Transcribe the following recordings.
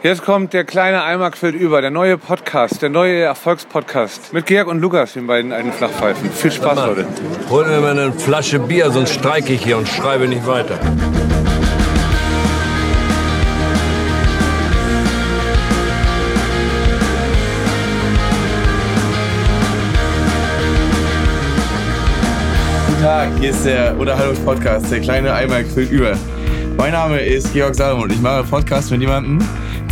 Jetzt kommt der kleine Eimer quillt über, der neue Podcast, der neue Erfolgspodcast. Mit Georg und Lukas, den beiden alten Flachpfeifen. Viel Spaß, Leute. Hol mir mal eine Flasche Bier, sonst streike ich hier und schreibe nicht weiter. Guten Tag, hier ist der Unterhaltungspodcast, der kleine Eimer quillt über. Mein Name ist Georg Salomon und ich mache Podcast mit jemandem,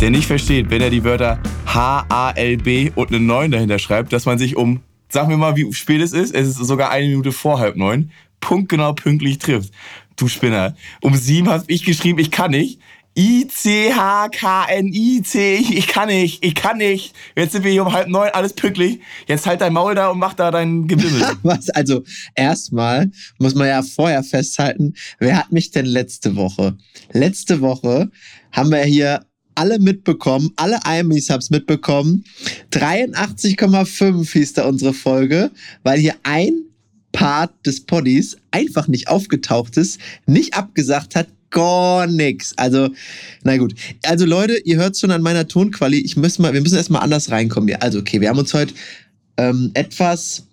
der nicht versteht, wenn er die Wörter H-A-L-B und eine 9 dahinter schreibt, dass man sich um, sag mir mal, wie spät es ist, es ist sogar eine Minute vor halb neun, punktgenau pünktlich trifft. Du Spinner. Um sieben habe ich geschrieben, ich kann nicht. I-C-H-K-N-I-C. Ich kann nicht, ich kann nicht. Jetzt sind wir hier um halb neun, alles pünktlich. Jetzt halt dein Maul da und mach da dein Gewimmel. Was? Also, erstmal muss man ja vorher festhalten, wer hat mich denn letzte Woche? Letzte Woche haben wir hier alle mitbekommen, alle Imis haben's mitbekommen. 83,5 hieß da unsere Folge, weil hier ein Part des Poddies einfach nicht aufgetaucht ist, nicht abgesagt hat, gar nix. Also, na gut. Also Leute, ihr hört schon an meiner Tonquali, ich muss mal, wir müssen erstmal anders reinkommen hier. Also okay, wir haben uns heute ähm, etwas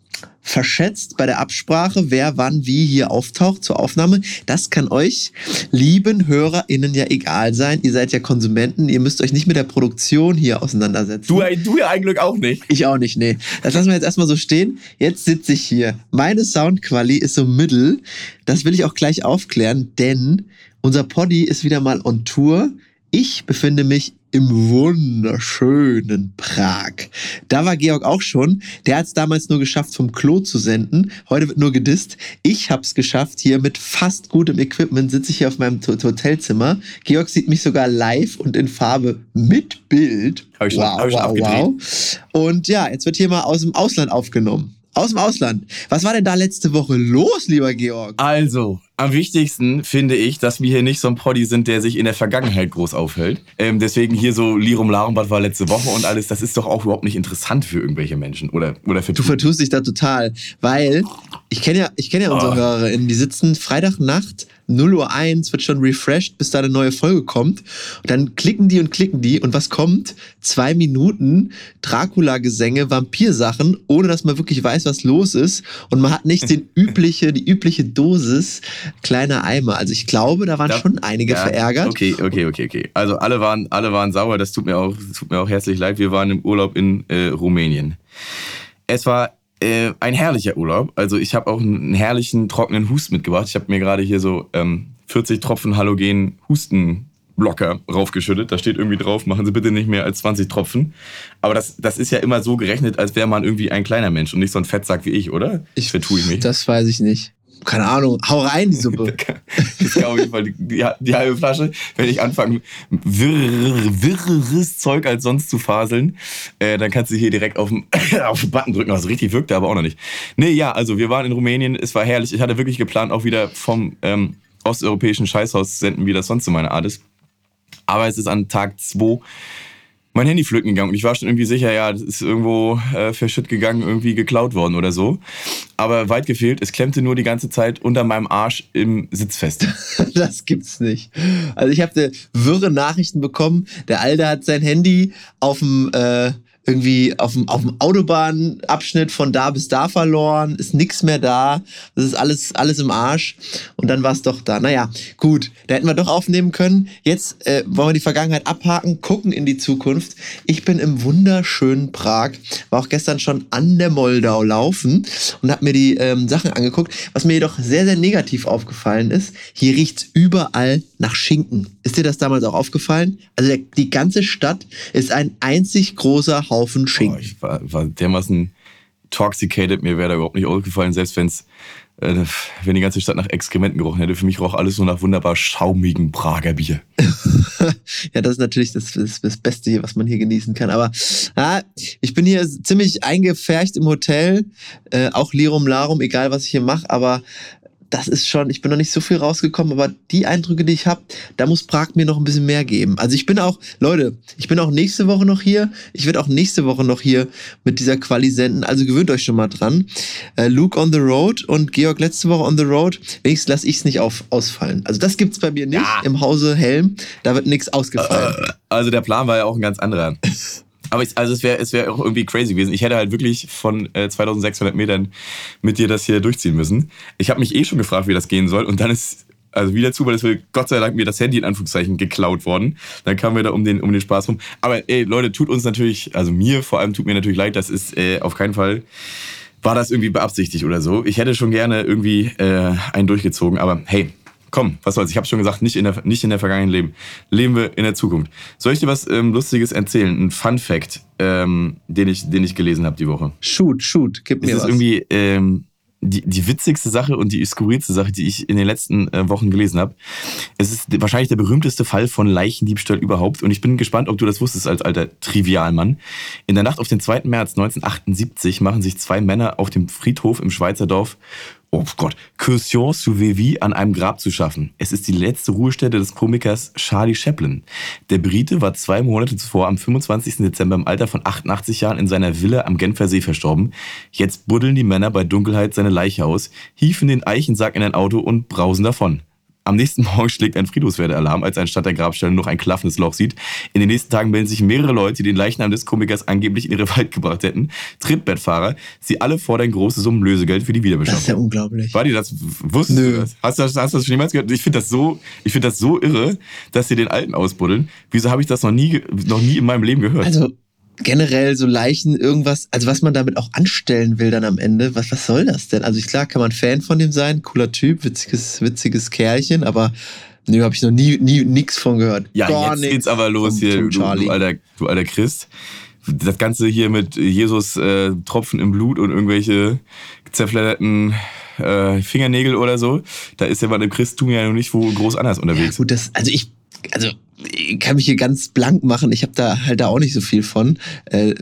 verschätzt bei der Absprache, wer wann wie hier auftaucht zur Aufnahme. Das kann euch, lieben HörerInnen, ja egal sein. Ihr seid ja Konsumenten, ihr müsst euch nicht mit der Produktion hier auseinandersetzen. Du, du ja eigentlich auch nicht. Ich auch nicht, nee. Das lassen wir jetzt erstmal so stehen. Jetzt sitze ich hier. Meine Soundquali ist so mittel. Das will ich auch gleich aufklären, denn unser Poddy ist wieder mal on Tour. Ich befinde mich im wunderschönen Prag. Da war Georg auch schon. Der hat es damals nur geschafft, vom Klo zu senden. Heute wird nur gedisst. Ich habe es geschafft. Hier mit fast gutem Equipment sitze ich hier auf meinem Hotelzimmer. Georg sieht mich sogar live und in Farbe mit Bild. Hab ich wow, schon wow, wow. Und ja, jetzt wird hier mal aus dem Ausland aufgenommen. Aus dem Ausland. Was war denn da letzte Woche los, lieber Georg? Also, am wichtigsten finde ich, dass wir hier nicht so ein Poddy sind, der sich in der Vergangenheit groß aufhält. Ähm, deswegen hier so Lirum Larum, was war letzte Woche und alles, das ist doch auch überhaupt nicht interessant für irgendwelche Menschen oder, oder für Du vertust dich da total, weil ich kenne ja, ich kenne ja unsere Oh. HörerInnen, die sitzen Freitagnacht 0 Uhr 1, wird schon refreshed, bis da eine neue Folge kommt. Und dann klicken die und klicken die und was kommt? Zwei Minuten Dracula-Gesänge, Vampirsachen, ohne dass man wirklich weiß, was los ist. Und man hat nicht den übliche, die übliche Dosis kleiner Eimer. Also ich glaube, da waren Da- schon einige Ja, verärgert. Okay, okay, okay, okay. Also alle waren, alle waren sauer, das tut mir auch, tut mir auch herzlich leid. Wir waren im Urlaub in äh, Rumänien. Es war äh, ein herrlicher Urlaub. Also ich habe auch einen herrlichen trockenen Husten mitgebracht. Ich habe mir gerade hier so ähm, 40 Tropfen Halogen Hustenblocker raufgeschüttet. Da steht irgendwie drauf, machen Sie bitte nicht mehr als 20 Tropfen. Aber das, das ist ja immer so gerechnet, als wäre man irgendwie ein kleiner Mensch und nicht so ein Fettsack wie ich, oder? Ich vertue ich mich. Das weiß ich nicht. Keine Ahnung. Hau rein, die Suppe. Das kann auf jeden Fall die, die, halbe Flasche, wenn ich anfange, wirr, wirres Zeug als sonst zu faseln, äh, dann kannst du hier direkt auf den, auf den Button drücken. Was richtig wirkte, aber auch noch nicht. Nee, ja, also wir waren in Rumänien, es war herrlich. Ich hatte wirklich geplant, auch wieder vom ähm, osteuropäischen Scheißhaus zu senden, wie das sonst so meine Art ist. Aber es ist an Tag 2 mein Handy flöten gegangen und ich war schon irgendwie sicher, ja, das ist irgendwo äh, verschütt gegangen, irgendwie geklaut worden oder so. Aber weit gefehlt, es klemmte nur die ganze Zeit unter meinem Arsch im Sitz fest. Das gibt's nicht. Also ich habe wirre Nachrichten bekommen. Der Alte hat sein Handy auf dem äh, irgendwie auf dem, auf dem Autobahnabschnitt von da bis da verloren, ist nix mehr da, das ist alles, alles im Arsch und dann war es doch da. Naja, gut, da hätten wir doch aufnehmen können. Jetzt äh, wollen wir die Vergangenheit abhaken, gucken in die Zukunft. Ich bin im wunderschönen Prag, war auch gestern schon an der Moldau laufen und habe mir die ähm, Sachen angeguckt. Was mir jedoch sehr, sehr negativ aufgefallen ist, hier riecht's überall nach Schinken. Ist dir das damals auch aufgefallen? Also der, die ganze Stadt ist ein einzig großer Haufen Oh, Schinken. ich war, war dermaßen toxicated, mir wäre da überhaupt nicht aufgefallen, selbst wenn's, äh, wenn die ganze Stadt nach Exkrementen gerochen hätte. Für mich roch alles so nach wunderbar schaumigen Prager Bier. Ja, das ist natürlich das, das, das Beste hier, was man hier genießen kann. Aber ja, ich bin hier ziemlich eingefärcht im Hotel, äh, auch Lirum Larum, egal was ich hier mache, aber das ist schon, ich bin noch nicht so viel rausgekommen, aber die Eindrücke, die ich habe, da muss Prag mir noch ein bisschen mehr geben. Also ich bin auch, Leute, ich bin auch nächste Woche noch hier. Ich werde auch nächste Woche noch hier mit dieser Quali senden. Also gewöhnt euch schon mal dran. Äh, Luke on the road und Georg letzte Woche on the road. Wenigstens lasse ich es nicht auf, ausfallen. Also das gibt's bei mir nicht Ja. im Hause Helm. Da wird nichts ausgefallen. Also der Plan war ja auch ein ganz anderer. Aber ich, also es wäre es wär auch irgendwie crazy gewesen. Ich hätte halt wirklich von äh, 2600 Metern mit dir das hier durchziehen müssen. Ich habe mich eh schon gefragt, wie das gehen soll. Und dann ist, also wieder Zufall, ist mir Gott sei Dank mir das Handy in Anführungszeichen geklaut worden. Dann kamen wir da um den, um den Spaß rum. Aber ey, Leute, tut uns natürlich, also mir vor allem tut mir natürlich leid, das ist äh, auf keinen Fall, war das irgendwie beabsichtigt oder so. Ich hätte schon gerne irgendwie äh, einen durchgezogen. Aber hey, komm, was soll's. Ich habe schon gesagt, nicht in, der, nicht in der vergangenen Leben. Leben wir in der Zukunft. Soll ich dir was ähm, Lustiges erzählen? Ein Fun Fact, ähm, den, ich, den ich gelesen habe die Woche. Shoot, shoot, gib Es mir ist was. irgendwie ähm, die, die witzigste Sache und die skurrilste Sache, die ich in den letzten äh, Wochen gelesen habe. Es ist wahrscheinlich der berühmteste Fall von Leichendiebstahl überhaupt. Und ich bin gespannt, ob du das wusstest als alter Trivialmann. In der Nacht auf den 2. März 1978 machen sich zwei Männer auf dem Friedhof im Schweizer Dorf Oh Gott, Cursion-sous-Vevey an einem Grab zu schaffen. Es ist die letzte Ruhestätte des Komikers Charlie Chaplin. Der Brite war zwei Monate zuvor am 25. Dezember im Alter von 88 Jahren in seiner Villa am Genfer See verstorben. Jetzt buddeln die Männer bei Dunkelheit seine Leiche aus, hieven den Eichensack in ein Auto und brausen davon. Am nächsten Morgen schlägt ein Friedhofswerdealarm, als er anstatt der Grabstelle noch ein klaffendes Loch sieht. In den nächsten Tagen melden sich mehrere Leute, die den Leichnam des Komikers angeblich in ihre Wald gebracht hätten. Trittbettfahrer. Sie alle fordern große Summen Lösegeld für die Das ist ja Wiederbeschaffung. unglaublich. War dir das, wusstest Nö. du das? Hast du das, hast du das schon jemals gehört? Ich finde das so, ich finde das so irre, dass sie den Alten ausbuddeln. Wieso habe ich das noch nie, noch nie in meinem Leben gehört? Also generell so Leichen, irgendwas, also was man damit auch anstellen will dann am Ende, was, was soll das denn? Also ich, klar kann man Fan von dem sein, cooler Typ, witziges, witziges Kerlchen, aber nö, habe ich noch nie, nie nix von gehört. ja, Gar jetzt nix geht's aber los hier, du, du, alter, du alter Christ. Das Ganze hier mit Jesus äh, Tropfen im Blut und irgendwelche zerfledderten äh, Fingernägel oder so. Da ist ja bei dem Christentum ja noch nicht wo groß anders Ja, unterwegs. gut, das, also ich, also ich kann mich hier ganz blank machen. Ich habe da halt da auch nicht so viel von. Äh,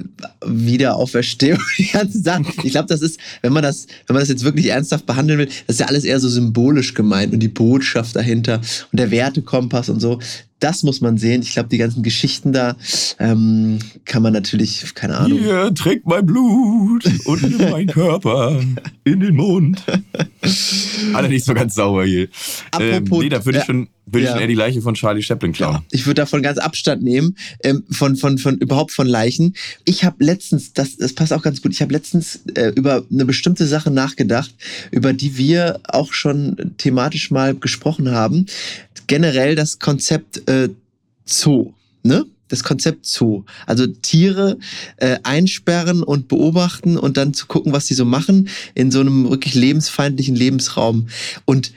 Wiederauferstehung, die ganzen Sachen. Ich glaube, das ist, wenn man das, wenn man das jetzt wirklich ernsthaft behandeln will, das ist ja alles eher so symbolisch gemeint und die Botschaft dahinter und der Wertekompass und so. Das muss man sehen. Ich glaube, die ganzen Geschichten da ähm, kann man natürlich, keine Ahnung. Hier, trägt mein Blut und nimm meinen Körper in den Mund. Alle nicht so ganz sauber hier. Ähm, Apropos- nee, da würde ich, schon, ich Ja. schon eher die Leiche von Charlie Chaplin klauen. Ja, ich würde davon ganz Abstand nehmen, ähm, von, von, von überhaupt von Leichen. Ich habe letztens, das, das passt auch ganz gut, ich habe letztens äh, über eine bestimmte Sache nachgedacht, über die wir auch schon thematisch mal gesprochen haben. Generell das Konzept äh, Zoo, ne? Das Konzept Zoo. Also Tiere äh, einsperren und beobachten und dann zu gucken, was sie so machen in so einem wirklich lebensfeindlichen Lebensraum. Und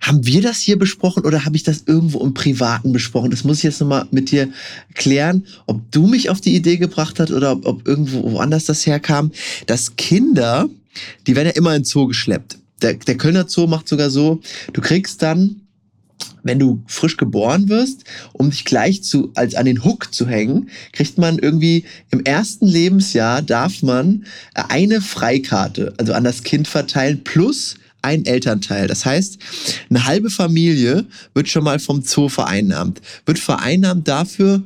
haben wir das hier besprochen oder habe ich das irgendwo im Privaten besprochen? Das muss ich jetzt nochmal mit dir klären, ob du mich auf die Idee gebracht hast oder ob, ob irgendwo woanders das herkam, dass Kinder, die werden ja immer in Zoo geschleppt. Der, der Kölner Zoo macht sogar so, du kriegst dann wenn du frisch geboren wirst, um dich gleich zu, als an den Hook zu hängen, kriegt man irgendwie im ersten Lebensjahr darf man eine Freikarte, also an das Kind verteilen, plus ein Elternteil. Das heißt, eine halbe Familie wird schon mal vom Zoo vereinnahmt. Wird vereinnahmt dafür,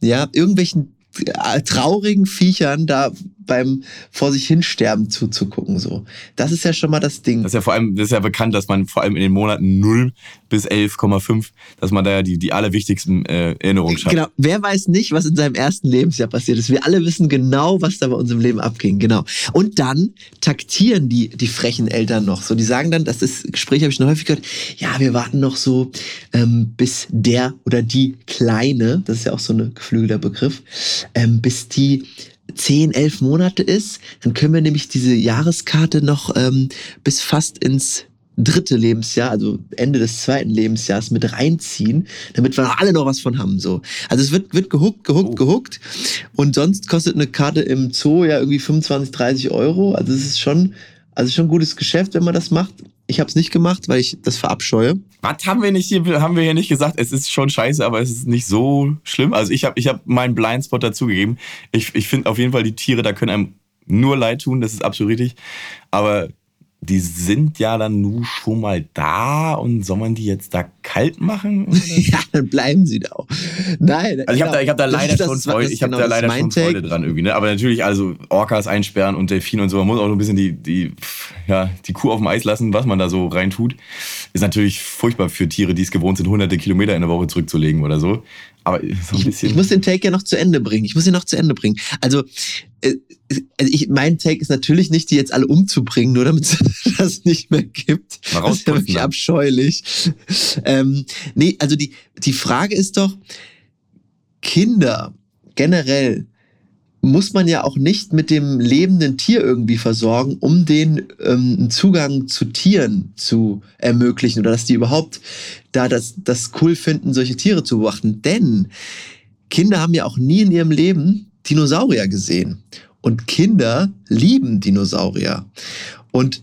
ja, irgendwelchen äh, traurigen Viechern da beim vor sich hinsterben zuzugucken, so. Das ist ja schon mal das Ding. Das ist ja vor allem, das ist ja bekannt, dass man vor allem in den Monaten 0 bis 11,5, dass man da ja die, die allerwichtigsten äh, Erinnerungen schafft. Genau. Wer weiß nicht, was in seinem ersten Lebensjahr passiert ist? Wir alle wissen genau, was da bei uns im Leben abging. Genau. Und dann taktieren die, die frechen Eltern noch. So, die sagen dann, das ist, Gespräch habe ich schon häufig gehört, ja, wir warten noch so, ähm, bis der oder die Kleine, das ist ja auch so ein geflügelter Begriff, ähm, bis die 10, 11 Monate ist, dann können wir nämlich diese Jahreskarte noch ähm, bis fast ins dritte Lebensjahr, also Ende des zweiten Lebensjahres mit reinziehen, damit wir alle noch was von haben. So. Also es wird, wird gehuckt, gehuckt, Oh. gehuckt. Und sonst kostet eine Karte im Zoo ja irgendwie 25, 30 Euro. Also es ist schon, also schon ein gutes Geschäft, wenn man das macht. Ich habe es nicht gemacht, weil ich das verabscheue. Was haben wir nicht hier, haben wir hier nicht gesagt? Es ist schon scheiße, aber es ist nicht so schlimm. Also ich habe ich hab meinen Blindspot dazugegeben. Ich, ich finde auf jeden Fall, die Tiere, da können einem nur leid tun, das ist absolut richtig. Aber die sind ja dann nur schon mal da und soll man die jetzt da kalt machen? ja, dann bleiben sie da auch. Nein. Also ich habe da, ich hab da das leider das- schon das Freude, ich hab genau da leider schon. Freude dran irgendwie. Ne? Aber natürlich, also Orcas einsperren und Delfine und so, man muss auch so ein bisschen die, die, ja, die Kuh auf dem Eis lassen, was man da so reintut. Ist natürlich furchtbar für Tiere, die es gewohnt sind, hunderte Kilometer in der Woche zurückzulegen oder so. Aber so ein Ich, bisschen. ich muss den Take ja noch zu Ende bringen. Ich muss ihn noch zu Ende bringen. Also, äh, also ich, mein Take ist natürlich nicht, die jetzt alle umzubringen, nur damit es das nicht mehr gibt. Mal das ist ja wirklich abscheulich. Ähm, nee, also die, die Frage ist doch, Kinder generell muss man ja auch nicht mit dem lebenden Tier irgendwie versorgen, um den ähm, Zugang zu Tieren zu ermöglichen oder dass die überhaupt da das, das cool finden, solche Tiere zu beobachten. Denn Kinder haben ja auch nie in ihrem Leben Dinosaurier gesehen. Und Kinder lieben Dinosaurier. Und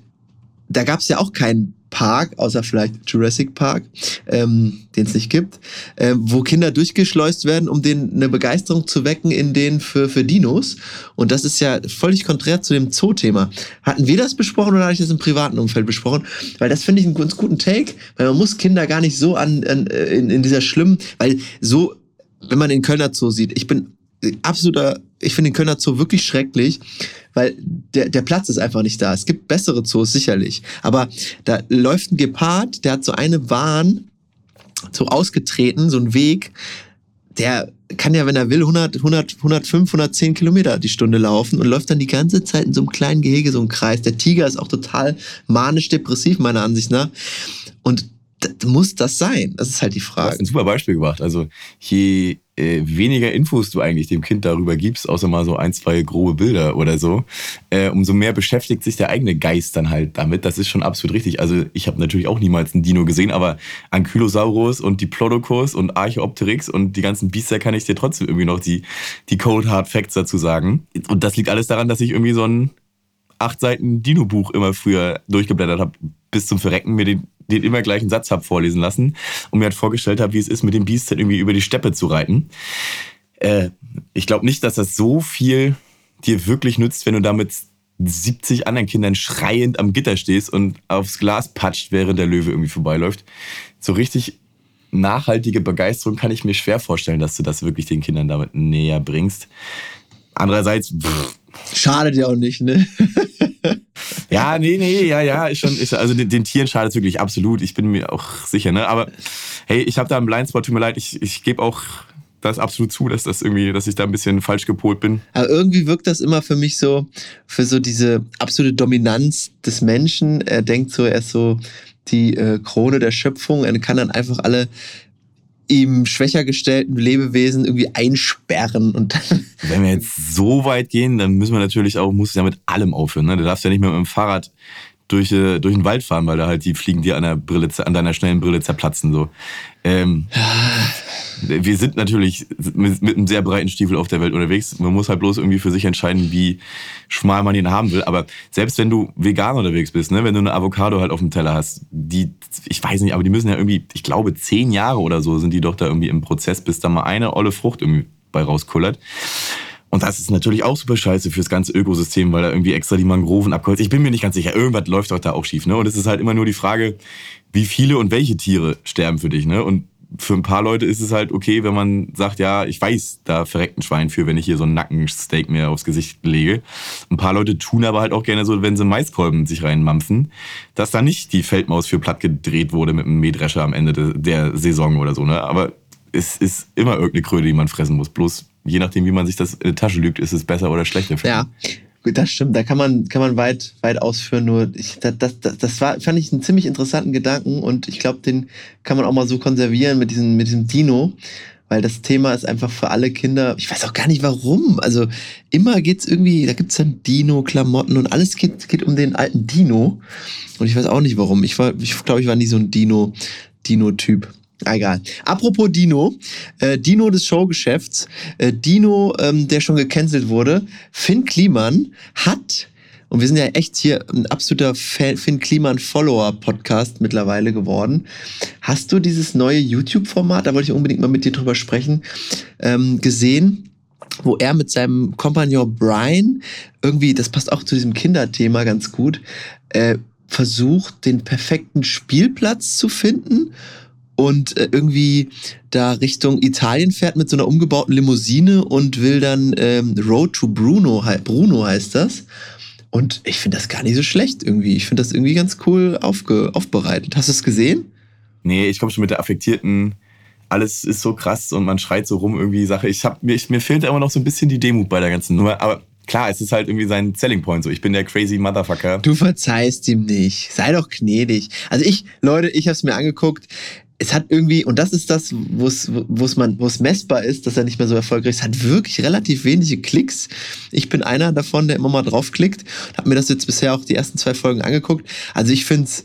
da gab es ja auch keinen Park, außer vielleicht Jurassic Park, ähm, den es nicht gibt, äh, wo Kinder durchgeschleust werden, um denen eine Begeisterung zu wecken in denen für, für Dinos. Und das ist ja völlig konträr zu dem Zoo-Thema. Hatten wir das besprochen oder hatte ich das im privaten Umfeld besprochen? Weil das finde ich einen ganz guten Take, weil man muss Kinder gar nicht so an, an äh, in, in dieser schlimmen, weil so, wenn man den Kölner Zoo sieht, ich bin absoluter, ich finde den Kölner Zoo wirklich schrecklich, weil der, der Platz ist einfach nicht da. Es gibt bessere Zoos sicherlich, aber da läuft ein Gepard, der hat so eine Bahn so ausgetreten, so ein Weg, der kann ja, wenn er will, 100, 100, 105, 110 Kilometer die Stunde laufen und läuft dann die ganze Zeit in so einem kleinen Gehege, so einem Kreis. Der Tiger ist auch total manisch-depressiv, meiner Ansicht nach. Und muss das sein? Das ist halt die Du hast Frage. ein super Beispiel gebracht. Also je äh, weniger Infos du eigentlich dem Kind darüber gibst, außer mal so ein, zwei grobe Bilder oder so, äh, umso mehr beschäftigt sich der eigene Geist dann halt damit. Das ist schon absolut richtig. Also ich habe natürlich auch niemals einen Dino gesehen, aber Ankylosaurus und Diplodocus und Archaeopteryx und die ganzen Biester kann ich dir trotzdem irgendwie noch die, die Cold Hard Facts dazu sagen. Und das liegt alles daran, dass ich irgendwie so ein acht Seiten Dino-Buch immer früher durchgeblättert habe, bis zum Verrecken mir den, den immer gleichen Satz hab vorlesen lassen und mir halt vorgestellt habe, wie es ist, mit dem Biest dann irgendwie über die Steppe zu reiten. Äh, ich glaube nicht, dass das so viel dir wirklich nützt, wenn du da mit 70 anderen Kindern schreiend am Gitter stehst und aufs Glas patscht, während der Löwe irgendwie vorbeiläuft. So richtig nachhaltige Begeisterung kann ich mir schwer vorstellen, dass du das wirklich den Kindern damit näher bringst. Andererseits, pff, Schadet ja auch nicht, ne? ja, nee, nee, ja, ja, ist schon, ist, also den, den Tieren schadet es wirklich absolut. Ich bin mir auch sicher, ne? Aber hey, ich habe da einen Blindspot, tut mir leid, ich, ich gebe auch das absolut zu, dass das irgendwie, dass ich da ein bisschen falsch gepolt bin. Aber irgendwie wirkt das immer für mich so, für so diese absolute Dominanz des Menschen. Er denkt so, er ist so die äh, Krone der Schöpfung. Er kann dann einfach alle ihm schwächer gestellten Lebewesen irgendwie einsperren und dann Wenn wir jetzt so weit gehen, dann müssen wir natürlich auch, muss ja mit allem aufhören. Ne? Du darfst ja nicht mehr mit dem Fahrrad durch, äh, durch den Wald fahren, weil da halt die Fliegen dir an, der Brille, an deiner schnellen Brille zerplatzen. So. Ähm, wir sind natürlich mit, mit einem sehr breiten Stiefel auf der Welt unterwegs. Man muss halt bloß irgendwie für sich entscheiden, wie schmal man ihn haben will. Aber selbst wenn du vegan unterwegs bist, ne, wenn du eine Avocado halt auf dem Teller hast, die, ich weiß nicht, aber die müssen ja irgendwie, ich glaube, zehn Jahre oder so sind die doch da irgendwie im Prozess, bis da mal eine olle Frucht irgendwie bei rauskullert. Und das ist natürlich auch super scheiße fürs ganze Ökosystem, weil da irgendwie extra die Mangroven abgeholzt. Ich bin mir nicht ganz sicher, irgendwas läuft doch da auch schief, ne? Und es ist halt immer nur die Frage, wie viele und welche Tiere sterben für dich, ne? Und für ein paar Leute ist es halt okay, wenn man sagt, ja, ich weiß, da verreckt ein Schwein für, wenn ich hier so einen Nackensteak mir aufs Gesicht lege. Ein paar Leute tun aber halt auch gerne so, wenn sie Maiskolben sich reinmampfen, dass da nicht die Feldmaus für platt gedreht wurde mit einem Mähdrescher am Ende de- der Saison oder so, ne? Aber es ist immer irgendeine Kröte, die man fressen muss. Bloß je nachdem, wie man sich das in die Tasche lügt, ist es besser oder schlechter für Ja, gut, das stimmt. Da kann man, kann man weit, weit ausführen. Nur ich, das, das, das, das war, fand ich einen ziemlich interessanten Gedanken und ich glaube, den kann man auch mal so konservieren mit diesem, mit diesem Dino. Weil das Thema ist einfach für alle Kinder, ich weiß auch gar nicht warum. Also immer geht's irgendwie, da gibt's dann Dino-Klamotten und alles geht, geht um den alten Dino. Und ich weiß auch nicht warum. Ich war, ich glaube, ich war nie so ein Dino, Dino-Typ. Egal. Apropos Dino, äh, Dino des Showgeschäfts, äh, Dino, ähm, der schon gecancelt wurde. Finn Kliman hat, und wir sind ja echt hier ein absoluter Finn Kliman Follower-Podcast mittlerweile geworden. Hast du dieses neue YouTube-Format, da wollte ich unbedingt mal mit dir drüber sprechen, ähm, gesehen? wo er mit seinem Kompagnon Brian irgendwie, das passt auch zu diesem Kinderthema ganz gut, äh, versucht, den perfekten Spielplatz zu finden und äh, irgendwie da Richtung Italien fährt mit so einer umgebauten Limousine und will dann ähm, Road to Bruno, Bruno heißt das. Und ich finde das gar nicht so schlecht irgendwie. Ich finde das irgendwie ganz cool aufge aufbereitet. Hast du es gesehen? Nee, ich komme schon mit der affektierten, alles ist so krass und man schreit so rum irgendwie Sache. Ich hab, mir, ich, mir fehlt immer noch so ein bisschen die Demut bei der ganzen Nummer. Aber klar, es ist halt irgendwie sein Selling Point so. Ich bin der crazy Motherfucker. Du verzeihst ihm nicht. Sei doch gnädig. Also ich, Leute, ich habe es mir angeguckt. Es hat irgendwie, und das ist das, wo es messbar ist, dass er nicht mehr so erfolgreich ist, hat wirklich relativ wenige Klicks. Ich bin einer davon, der immer mal draufklickt. Hab mir das jetzt bisher auch die ersten zwei Folgen angeguckt. Also ich finde es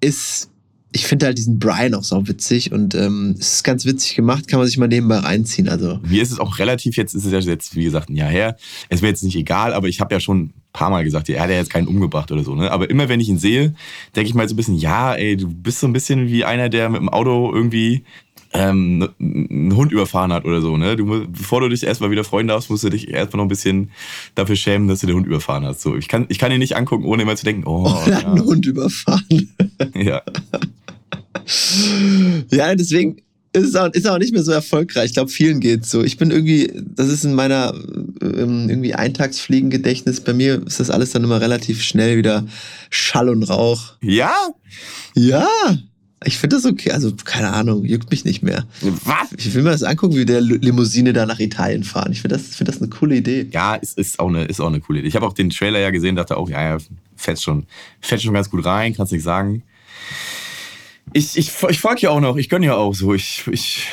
ist, ich finde halt diesen Brian auch so witzig und ähm, es ist ganz witzig gemacht, kann man sich mal nebenbei reinziehen. Also Mir ist es auch relativ, jetzt ist es ja jetzt, wie gesagt, ein Jahr her. Es wäre jetzt nicht egal, aber ich habe ja schon paar Mal gesagt, er hat ja jetzt keinen umgebracht oder so. Ne? Aber immer wenn ich ihn sehe, denke ich mal so ein bisschen, ja, ey, du bist so ein bisschen wie einer, der mit dem Auto irgendwie ähm, einen Hund überfahren hat oder so. Ne? Du, bevor du dich erstmal wieder freuen darfst, musst du dich erstmal noch ein bisschen dafür schämen, dass du den Hund überfahren hast. So, ich, kann, ich kann ihn nicht angucken, ohne immer zu denken, oh, er hat einen ja, Hund überfahren. ja. Ja, deswegen ist auch, ist auch nicht mehr so erfolgreich. Ich glaube, vielen geht's so. Ich bin irgendwie, das ist in meiner ähm, irgendwie Eintagsfliegengedächtnis. Bei mir ist das alles dann immer relativ schnell wieder Schall und Rauch. Ja? Ja, ich finde das okay. Also, keine Ahnung, juckt mich nicht mehr. Was? Ich will mir das angucken, wie der Limousine da nach Italien fahren. Ich finde das, find das eine coole Idee. Ja, ist, ist, auch eine, ist auch eine coole Idee. Ich habe auch den Trailer ja gesehen, dachte auch, ja, ja, fährt schon, fährt schon ganz gut rein, kannst nicht sagen. Ich, ich, ich folge ja auch noch, ich gönne ja auch so. Ich, ich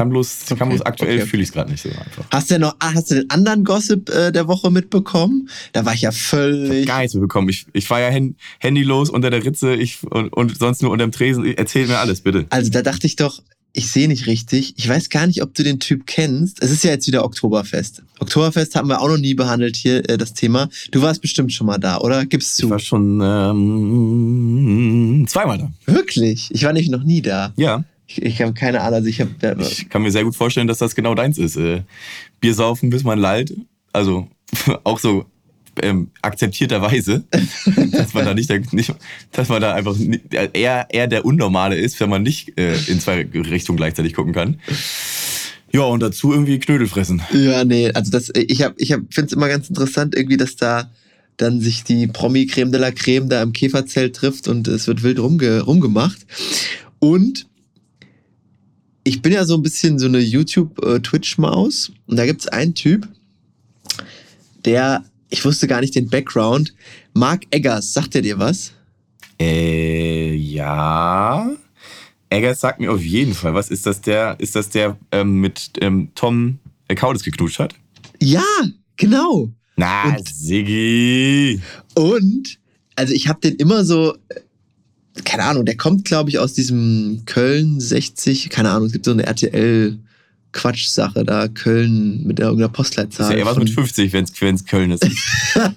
kann bloß, kann Okay, bloß aktuell okay. fühle ich es gerade nicht so einfach. Hast du denn noch, ah, hast du den anderen Gossip äh, der Woche mitbekommen? Da war ich ja völlig. Gar nichts mehr bekommen. Ich, ich war ja hand, handylos unter der Ritze ich, und, und sonst nur unterm Tresen. Erzähl mir alles, bitte. Also da dachte ich doch, ich sehe nicht richtig. Ich weiß gar nicht, ob du den Typ kennst. Es ist ja jetzt wieder Oktoberfest. Oktoberfest haben wir auch noch nie behandelt hier, äh, das Thema. Du warst bestimmt schon mal da, oder? Gib's Ich zu. war schon ähm, zweimal da. Wirklich? Ich war nämlich noch nie da. Ja, Ich, ich habe keine Ahnung. Also ich habe. ich kann mir sehr gut vorstellen, dass das genau deins ist. Äh, Bier saufen, bis man lallt. Also auch so ähm, akzeptierterweise, dass man da nicht, der, nicht dass man da einfach eher, eher der Unnormale ist, wenn man nicht äh, in zwei Richtungen gleichzeitig gucken kann. Ja, und dazu irgendwie Knödel fressen. Ja, nee, also das, ich hab, ich hab, finde es immer ganz interessant, irgendwie, dass da dann sich die Promi-Creme de la Creme da im Käferzelt trifft und es wird wild rumge rumgemacht. Und ich bin ja so ein bisschen so eine YouTube-Twitch-Maus und da gibt's einen Typ, der, ich wusste gar nicht den Background, Mark Eggers, sagt er dir was? Äh, ja. Eggers sagt mir auf jeden Fall, was ist das der, ist das der ähm, mit ähm, Tom äh, Kaulitz geknutscht hat? Ja, genau. Na, Und- Siggi. Und, also ich habe den immer so, äh, keine Ahnung, der kommt, glaube ich, aus diesem Köln 60, keine Ahnung, es gibt so eine RTL Quatsch-Sache da, Köln mit irgendeiner Das Postleitzahl. ist ja eher was mit 50, wenn es Köln ist.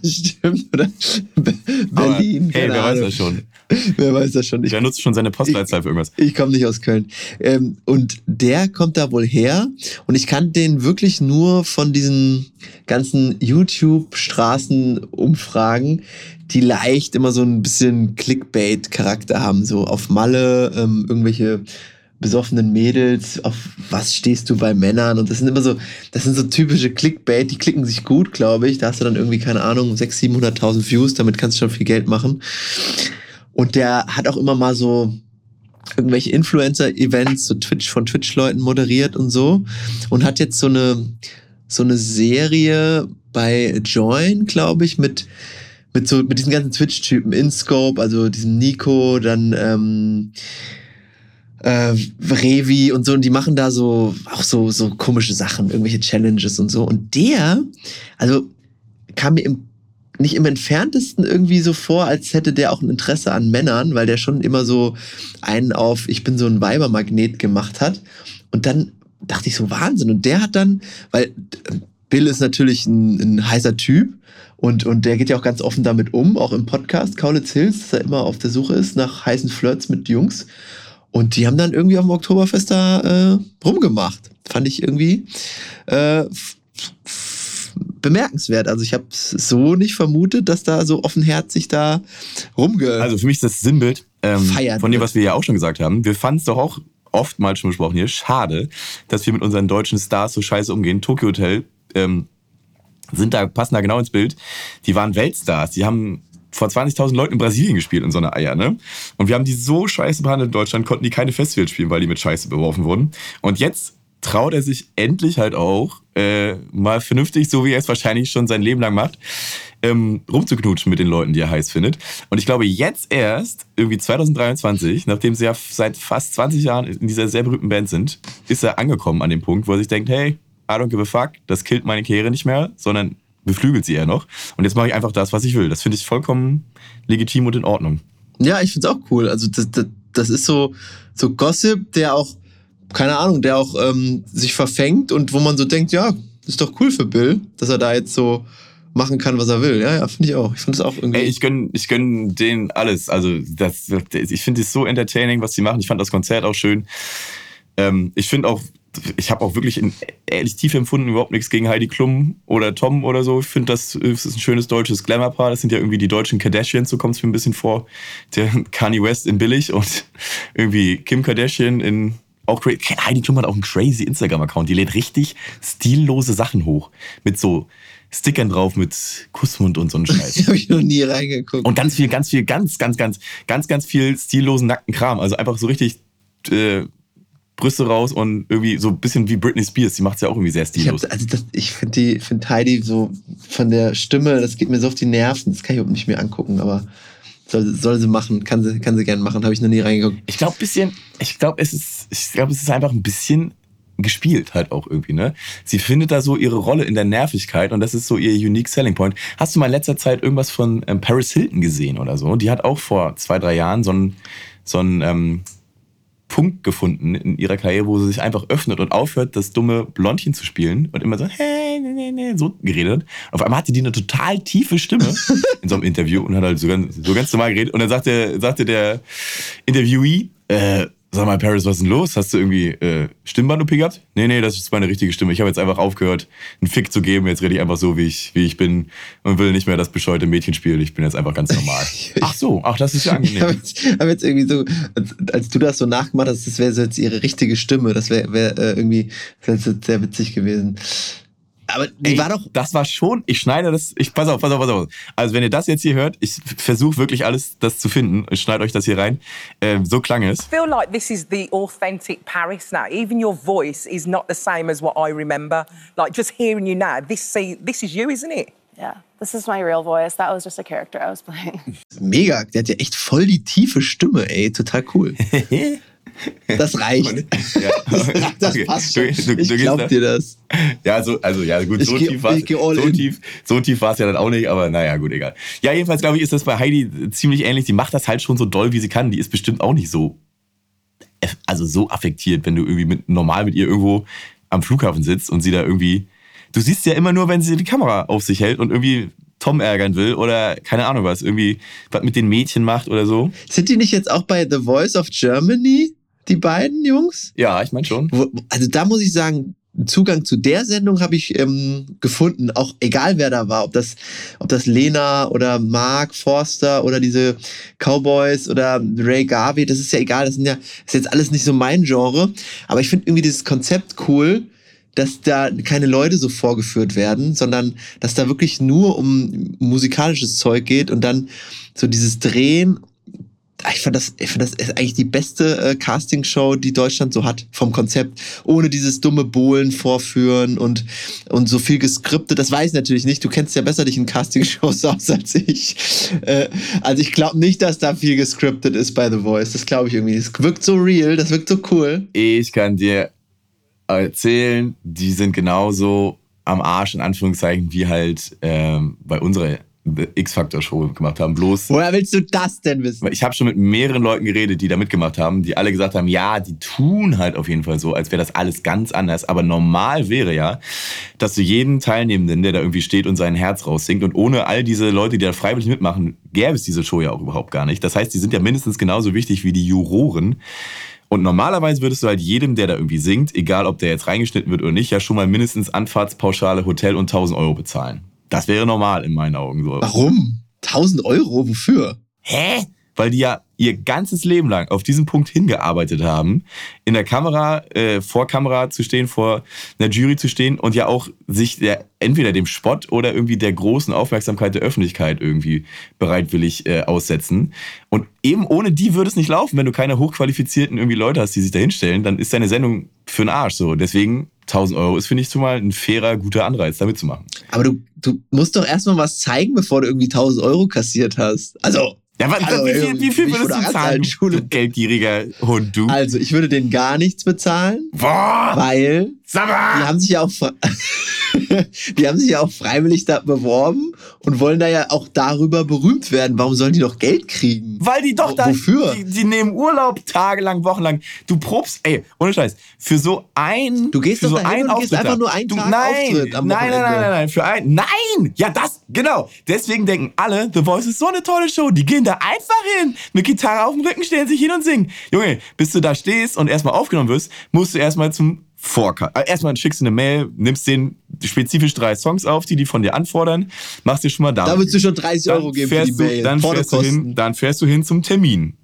Stimmt, oder? Be- Aber, Berlin, hey, wer weiß Ahnung. das schon? Wer weiß das schon? Ich Der nutzt schon seine Postleitzahl für irgendwas. Ich komme nicht aus Köln. Ähm, und der kommt da wohl her. Und ich kann den wirklich nur von diesen ganzen YouTube-Straßenumfragen, die leicht immer so ein bisschen Clickbait-Charakter haben. So auf Malle, ähm, irgendwelche besoffenen Mädels, auf was stehst du bei Männern? Und das sind immer so, das sind so typische Clickbait, die klicken sich gut, glaube ich. Da hast du dann irgendwie, keine Ahnung, 600.000, 700.000 Views, damit kannst du schon viel Geld machen. Und der hat auch immer mal so irgendwelche Influencer-Events, so Twitch von Twitch-Leuten moderiert und so. Und hat jetzt so eine, so eine Serie bei Join, glaube ich, mit, mit so, mit diesen ganzen Twitch-Typen, InScope, also diesem Nico, dann, ähm, äh, Revi und so, und die machen da so auch so, so komische Sachen, irgendwelche Challenges und so. Und der, also kam mir im, nicht im entferntesten irgendwie so vor, als hätte der auch ein Interesse an Männern, weil der schon immer so einen auf, ich bin so ein Weibermagnet gemacht hat. Und dann dachte ich so, Wahnsinn. Und der hat dann, weil Bill ist natürlich ein, ein heißer Typ und, und der geht ja auch ganz offen damit um, auch im Podcast Kaulitz Hills, dass er immer auf der Suche ist nach heißen Flirts mit Jungs. Und die haben dann irgendwie auf dem Oktoberfest da äh, rumgemacht. Fand ich irgendwie äh, bemerkenswert. Also ich habe so nicht vermutet, dass da so offenherzig da rumge... Also für mich ist das Sinnbild ähm, von dem, was wir ja auch schon gesagt haben. Wir fanden es doch auch oftmals schon besprochen hier, schade, dass wir mit unseren deutschen Stars so scheiße umgehen. Tokyo Hotel ähm, sind da, passen da genau ins Bild. Die waren Weltstars. Die haben vor 20.000 Leuten in Brasilien gespielt in so einer Eier, ne? Und wir haben die so scheiße behandelt in Deutschland, konnten die keine Festivals spielen, weil die mit Scheiße beworfen wurden. Und jetzt traut er sich endlich halt auch, äh, mal vernünftig, so wie er es wahrscheinlich schon sein Leben lang macht, ähm, rumzuknutschen mit den Leuten, die er heiß findet. Und ich glaube, jetzt erst, irgendwie 2023, nachdem sie ja seit fast 20 Jahren in dieser sehr berühmten Band sind, ist er angekommen an dem Punkt, wo er sich denkt, hey, I don't give a fuck, das killt meine Karriere nicht mehr, sondern beflügelt sie eher noch. Und jetzt mache ich einfach das, was ich will. Das finde ich vollkommen legitim und in Ordnung. Ja, ich find's auch cool. Also das, das, das ist so, so Gossip, der auch, keine Ahnung, der auch ähm, sich verfängt und wo man so denkt, ja, ist doch cool für Bill, dass er da jetzt so machen kann, was er will. Ja, ja, finde ich auch. Ich finde es auch irgendwie. Ey, ich gönn, ich gönn denen alles. Also das ich finde es so entertaining, was sie machen. Ich fand das Konzert auch schön. Ähm, ich finde auch, ich habe auch wirklich in, ehrlich tief empfunden überhaupt nichts gegen Heidi Klum oder Tom oder so. Ich finde, das, das ist ein schönes deutsches Glamour-Paar. Das sind ja irgendwie die deutschen Kardashians, so kommt es mir ein bisschen vor. Der Kanye West in billig und irgendwie Kim Kardashian in auch cra- Heidi Klum hat auch einen crazy Instagram-Account. Die lädt richtig stillose Sachen hoch. Mit so Stickern drauf, mit Kussmund und so einen Scheiß. habe ich noch nie reingeguckt. Und ganz viel, ganz viel, ganz, ganz, ganz, ganz, ganz viel stillosen, nackten Kram. Also einfach so richtig äh, Brüste raus und irgendwie so ein bisschen wie Britney Spears. Die macht es ja auch irgendwie sehr ich stillos. hab, also das, ich finde die, find Heidi so von der Stimme, das geht mir so auf die Nerven. Das kann ich überhaupt nicht mehr angucken, aber soll, soll sie machen, kann sie, kann sie gerne machen. Habe ich noch nie reingeguckt. Ich glaube bisschen, ich glaube es ist, ich glaube es ist einfach ein bisschen gespielt halt auch irgendwie, ne? Sie findet da so ihre Rolle in der Nervigkeit und das ist so ihr unique selling point. Hast du mal in letzter Zeit irgendwas von ähm, Paris Hilton gesehen oder so? Die hat auch vor zwei, drei Jahren so einen, so einen ähm, Punkt gefunden in ihrer Karriere, wo sie sich einfach öffnet und aufhört, das dumme Blondchen zu spielen und immer so, hey, nee, nee, nee, so geredet. Auf einmal hatte die eine total tiefe Stimme in so einem Interview und hat halt so ganz, so ganz normal geredet. Und dann sagte, sagte der Interviewee, äh, sag mal, Paris, was ist denn los? Hast du irgendwie äh, Stimmband-OP gehabt? Nee, nee, das ist meine richtige Stimme. Ich habe jetzt einfach aufgehört, einen Fick zu geben. Jetzt rede ich einfach so, wie ich, wie ich bin und will nicht mehr das bescheuerte Mädchen spielen. Ich bin jetzt einfach ganz normal. ach so, ach, das ist ja Ich habe angenehm. jetzt, hab jetzt irgendwie so, als, als du das so nachgemacht hast, das wäre so jetzt ihre richtige Stimme. Das wäre wär, äh, irgendwie das wär sehr witzig gewesen. Aber die Ey, war doch. Das war schon, ich schneide das, ich, pass auf, pass auf, pass auf. Also wenn ihr das jetzt hier hört, ich versuche wirklich alles, das zu finden. Ich schneide euch das hier rein. Ähm, so klang es. feel like this is the authentic Paris now. Even your voice is not the same as what I remember. Like just hearing you now, this see, this is you, isn't it? Yeah, this is my real voice. That was just a character I was playing. Mega, der hat ja echt voll die tiefe Stimme, ey, total cool. Das reicht. Ja. Das Okay. passt schon. Du- du- du ich gehst glaub da- dir das. Ja, so, also ja, gut, so geh- tief war ich geh all so tief, so tief war es ja dann auch nicht, aber naja, gut, egal. Ja, jedenfalls glaube ich, ist das bei Heidi ziemlich ähnlich. Die macht das halt schon so doll, wie sie kann. Die ist bestimmt auch nicht so, also so affektiert, wenn du irgendwie mit, normal mit ihr irgendwo am Flughafen sitzt und sie da irgendwie, du siehst ja immer nur, wenn sie die Kamera auf sich hält und irgendwie Tom ärgern will oder keine Ahnung was, irgendwie was mit den Mädchen macht oder so. Sind die nicht jetzt auch bei The Voice of Germany, die beiden Jungs? Ja, ich meine schon. Also da muss ich sagen, Zugang zu der Sendung habe ich ähm, gefunden, auch egal wer da war, ob das, ob das Lena oder Mark Forster oder diese Cowboys oder Ray Garvey, das ist ja egal, das sind ja, ist jetzt alles nicht so mein Genre, aber ich finde irgendwie dieses Konzept cool, dass da keine Leute so vorgeführt werden, sondern dass da wirklich nur um musikalisches Zeug geht und dann so dieses Drehen ich fand das, ich fand das ist eigentlich die beste äh, Castingshow, die Deutschland so hat vom Konzept, ohne dieses dumme Bohlen vorführen und und so viel geskriptet. Das weiß ich natürlich nicht. Du kennst ja besser dich in Castingshows aus als ich. Äh, also ich glaube nicht, dass da viel gescriptet ist bei The Voice. Das glaube ich irgendwie. Es wirkt so real, das wirkt so cool. Ich kann dir erzählen, die sind genauso am Arsch, in Anführungszeichen, wie halt ähm, bei unserer X-Factor-Show gemacht haben. Bloß, Woher willst du das denn wissen? ich habe schon mit mehreren Leuten geredet, die da mitgemacht haben, die alle gesagt haben, ja, die tun halt auf jeden Fall so, als wäre das alles ganz anders. Aber normal wäre ja, dass du jeden Teilnehmenden, der da irgendwie steht und sein Herz raussingt und ohne all diese Leute, die da freiwillig mitmachen, gäbe es diese Show ja auch überhaupt gar nicht. Das heißt, die sind ja mindestens genauso wichtig wie die Juroren. Und normalerweise würdest du halt jedem, der da irgendwie singt, egal ob der jetzt reingeschnitten wird oder nicht, ja schon mal mindestens Anfahrtspauschale, Hotel und 1000 Euro bezahlen. Das wäre normal in meinen Augen so. Warum? 1000 Euro? Wofür? Hä? Weil die ja ihr ganzes Leben lang auf diesen Punkt hingearbeitet haben, in der Kamera, äh, vor Kamera zu stehen, vor einer Jury zu stehen und ja auch sich der, entweder dem Spott oder irgendwie der großen Aufmerksamkeit der Öffentlichkeit irgendwie bereitwillig äh, aussetzen. Und eben ohne die würde es nicht laufen, wenn du keine hochqualifizierten irgendwie Leute hast, die sich da hinstellen, dann ist deine Sendung für den Arsch so. Deswegen 1000 Euro ist, finde ich, zumal ein fairer, guter Anreiz, da mitzumachen. Aber du, du musst doch erstmal was zeigen, bevor du irgendwie 1000 Euro kassiert hast. Also, Ja, was, Hallo, wie viel, wie viel würdest du zahlen, Schule. du geldgieriger Hund, du? also ich würde denen gar nichts bezahlen, Boah, weil sag die haben sich ja auch die haben sich ja auch freiwillig da beworben und wollen da ja auch darüber berühmt werden. Warum sollen die doch Geld kriegen? Weil die doch da, wofür? Die, die nehmen Urlaub tagelang, wochenlang. Du probst, ey, ohne Scheiß, für so ein, Du gehst für doch so einen und gehst einfach nur einen du, Tag nein, Auftritt am nein, nein, nein, nein, nein, für ein, nein, ja das, genau. Deswegen denken alle, The Voice ist so eine tolle Show. Die gehen da einfach hin, mit Gitarre auf dem Rücken stellen sich hin und singen. Junge, bis du da stehst und erstmal aufgenommen wirst, musst du erstmal zum Vorka. Äh, erstmal schickst du eine Mail, nimmst den spezifisch drei Songs auf, die die von dir anfordern, machst dir schon mal da. Da würdest du schon 30 Euro geben für die du, Mail. Dann fährst, du hin, dann fährst du hin zum Termin.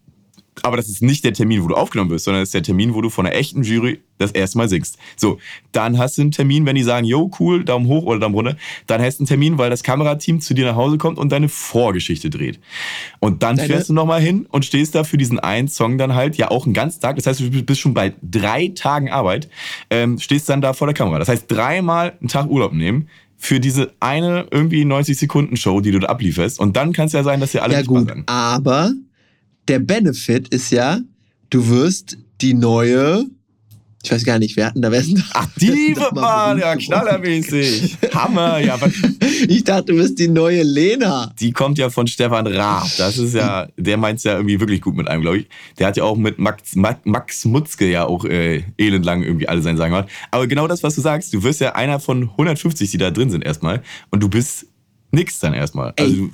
Aber das ist nicht der Termin, wo du aufgenommen wirst, sondern das ist der Termin, wo du von einer echten Jury das erste Mal singst. So, dann hast du einen Termin, wenn die sagen, yo, cool, Daumen hoch oder Daumen runter. Dann hast du einen Termin, weil das Kamerateam zu dir nach Hause kommt und deine Vorgeschichte dreht. Und dann Deine- fährst du nochmal hin und stehst da für diesen einen Song dann halt, ja auch einen ganzen Tag. Das heißt, du bist schon bei drei Tagen Arbeit, ähm, stehst dann da vor der Kamera. Das heißt, dreimal einen Tag Urlaub nehmen für diese eine irgendwie 90 Sekunden Show, die du da ablieferst. Und dann kann es ja sein, dass dir alle Ja gut, aber der Benefit ist ja, du wirst die neue, ich weiß gar nicht, wer hatten da besten. Ach, die wird mal, ja, knallermäßig. Hammer, ja, Ich dachte, du bist die neue Lena. die kommt ja von Stefan Raab. Das ist ja, der meint's ja irgendwie wirklich gut mit einem, glaube ich. Der hat ja auch mit Max, Ma- Max Mutzke ja auch äh, elendlang irgendwie alle seine Sagen gemacht. Aber genau das, was du sagst, du wirst ja einer von 150, die da drin sind erstmal. Und du bist nix dann erstmal. Also du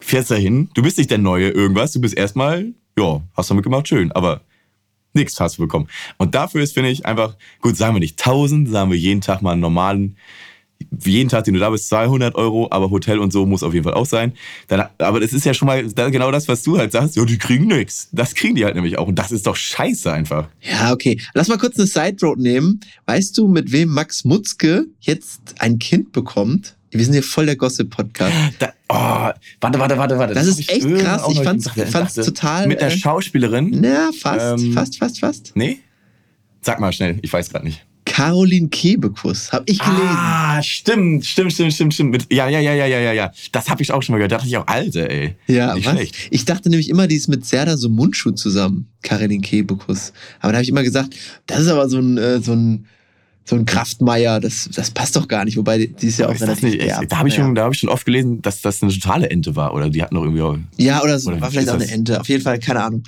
fährst da hin, du bist nicht der Neue irgendwas, du bist erstmal, ja, hast du mitgemacht, schön. Aber Nix hast bekommen. Und dafür ist, finde ich, einfach, gut, sagen wir nicht 1000, sagen wir jeden Tag mal einen normalen, jeden Tag, den du da bist, 200 Euro, aber Hotel und so muss auf jeden Fall auch sein. Dann, aber das ist ja schon mal genau das, was du halt sagst, ja, die kriegen nix. Das kriegen die halt nämlich auch. Und das ist doch scheiße einfach. Ja, okay. Lass mal kurz eine Side Road nehmen. Weißt du, mit wem Max Mutzke jetzt ein Kind bekommt? Wir sind hier voll der Gossip-Podcast. Oh, warte, warte, warte, warte. Das ist hab ich echt krass. Ich fand's- fand's total, Mit einer äh, Schauspielerin? Na, fast, Ähm, fast, fast, fast. Nee? Sag mal schnell, ich weiß gerade nicht. Caroline Kebekus, hab ich gelesen. Ah, stimmt, stimmt, stimmt, stimmt, stimmt. Ja, ja, ja, ja, ja, ja, ja. Das habe ich auch schon mal gehört. Da dachte ich auch, Alter, ey. Ja, Nicht was? schlecht. Ich dachte nämlich immer, die ist mit Serda so Mundschuh zusammen, Caroline Kebekus. Aber da habe ich immer gesagt, das ist aber so ein, äh, so ein, so ein Kraftmeier, das, das passt doch gar nicht. Wobei, die ist ja auch ist relativ nicht echt? Da habe ich, Naja. schon- da hab ich schon oft gelesen, dass das eine totale Ente war. Oder die hatten doch irgendwie auch. Ja, oder so, Oder war vielleicht auch eine Ente. Auf jeden Fall, keine Ahnung.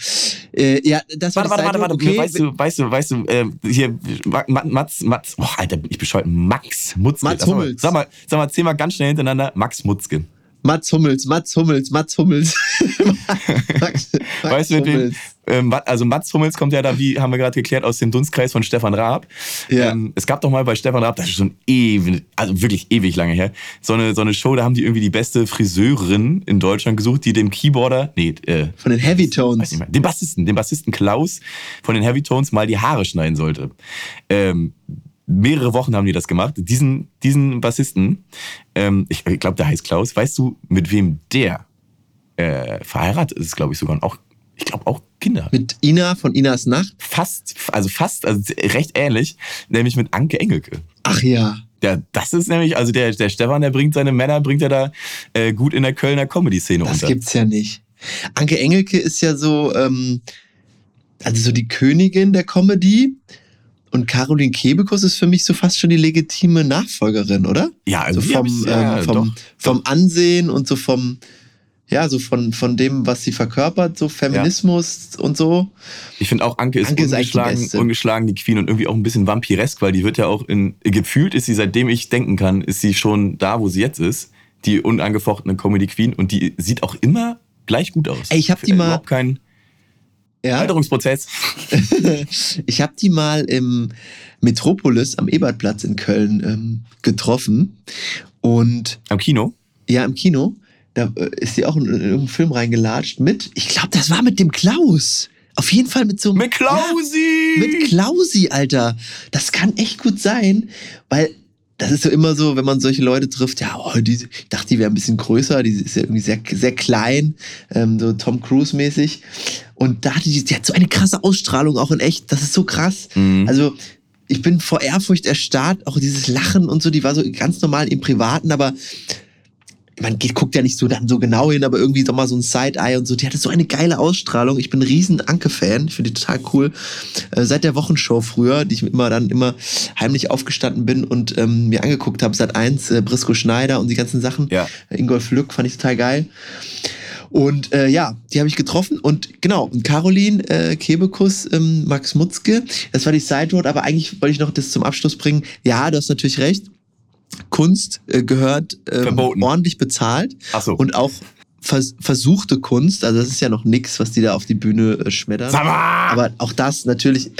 Äh, ja, das war Warte, die warte, warte, warte. Okay, Weißt du, weißt du, weißt du, äh, hier, Ma- Ma- Mats, Mats, oh, Alter, ich bescheuert. Max Mutzke. Mats Hummels. Sag mal, sag mal, mal ganz schnell hintereinander. Max Mutzke. Mats Hummels, Mats Hummels, Mats Hummels. Max, Max weißt du, mit Hummels. Ähm, also Mats Hummels kommt ja da, wie haben wir gerade geklärt, aus dem Dunstkreis von Stefan Raab. Ja. Ähm, es gab doch mal bei Stefan Raab, das ist schon ewig, also wirklich ewig lange her, so eine, so eine Show, da haben die irgendwie die beste Friseurin in Deutschland gesucht, die dem Keyboarder, nee, äh, Von den Heavy Tones. mehr, dem Bassisten, dem Bassisten Klaus von den Heavy Tones mal die Haare schneiden sollte. Ähm, mehrere Wochen haben die das gemacht. Diesen, diesen Bassisten, ähm, ich, ich glaube, der heißt Klaus. Weißt du, mit wem der äh, verheiratet ist, glaube ich sogar. Und auch, ich glaube auch Kinder. Mit Ina von Inas Nacht. Fast, also fast, also recht ähnlich, nämlich mit Anke Engelke. Ach ja. Ja, das ist nämlich, also der, der Stefan, der bringt seine Männer, bringt er da äh, gut in der Kölner Comedy-Szene Das unter. gibt's ja nicht. Anke Engelke ist ja so, ähm, also so die Königin der Comedy. Und Caroline Kebekus ist für mich so fast schon die legitime Nachfolgerin, oder? Ja, So irgendwie hab vom, ich- ja, ähm, doch. vom, vom Ansehen und so vom, ja, so von, von dem, was sie verkörpert, so Feminismus und so. Ich finde auch, Anke ist, Anke ist eigentlich die ungeschlagen, ungeschlagen, die Queen und irgendwie auch ein bisschen vampiresk, weil die wird ja auch in, gefühlt ist sie, seitdem ich denken kann, ist sie schon da, wo sie jetzt ist. Die unangefochtene Comedy Queen und die sieht auch immer gleich gut aus. Ey, ich hab die Äh, mal- Überhaupt kein, Ja. Alterungsprozess. Ich habe die mal im Metropolis am Ebertplatz in Köln ähm, getroffen. Und Am Kino. ja, im Kino, da äh, ist sie auch in, in irgendeinen Film reingelatscht mit, ich glaube, das war mit dem Klaus. Auf jeden Fall mit so einem. Mit Klausi! Ja, mit Klausi, Alter. Das kann echt gut sein, weil das ist so immer so, wenn man solche Leute trifft, ja, oh, die, ich dachte, die wäre ein bisschen größer, die ist ja irgendwie sehr, sehr klein, ähm, so Tom Cruise-mäßig. Und da hatte die, die hat so eine krasse Ausstrahlung auch in echt, das ist so krass. Mhm. Also, ich bin vor Ehrfurcht erstarrt, auch dieses Lachen und so, die war so ganz normal im Privaten, aber man geht, guckt ja nicht so dann so genau hin, aber irgendwie doch mal so ein Side-Eye und so. Die hatte so eine geile Ausstrahlung. Ich bin ein riesen Anke-Fan. Ich finde die total cool. Äh, seit der Wochenshow früher, die ich immer dann immer heimlich aufgestanden bin und ähm, mir angeguckt habe, seit eins, äh, Brisco Schneider und die ganzen Sachen. Ja. Ingolf Lück fand ich total geil. Und äh, ja, die habe ich getroffen und genau, und Caroline äh, Kebekus, ähm, Max Mutzke, das war die Side Road, aber eigentlich wollte ich noch das zum Abschluss bringen. Ja, du hast natürlich recht. Kunst äh, gehört Verboten. ordentlich bezahlt Ach so. und auch vers versuchte Kunst, also das ist ja noch nix, was die da auf die Bühne äh, schmettern. Sag mal! Aber auch das natürlich,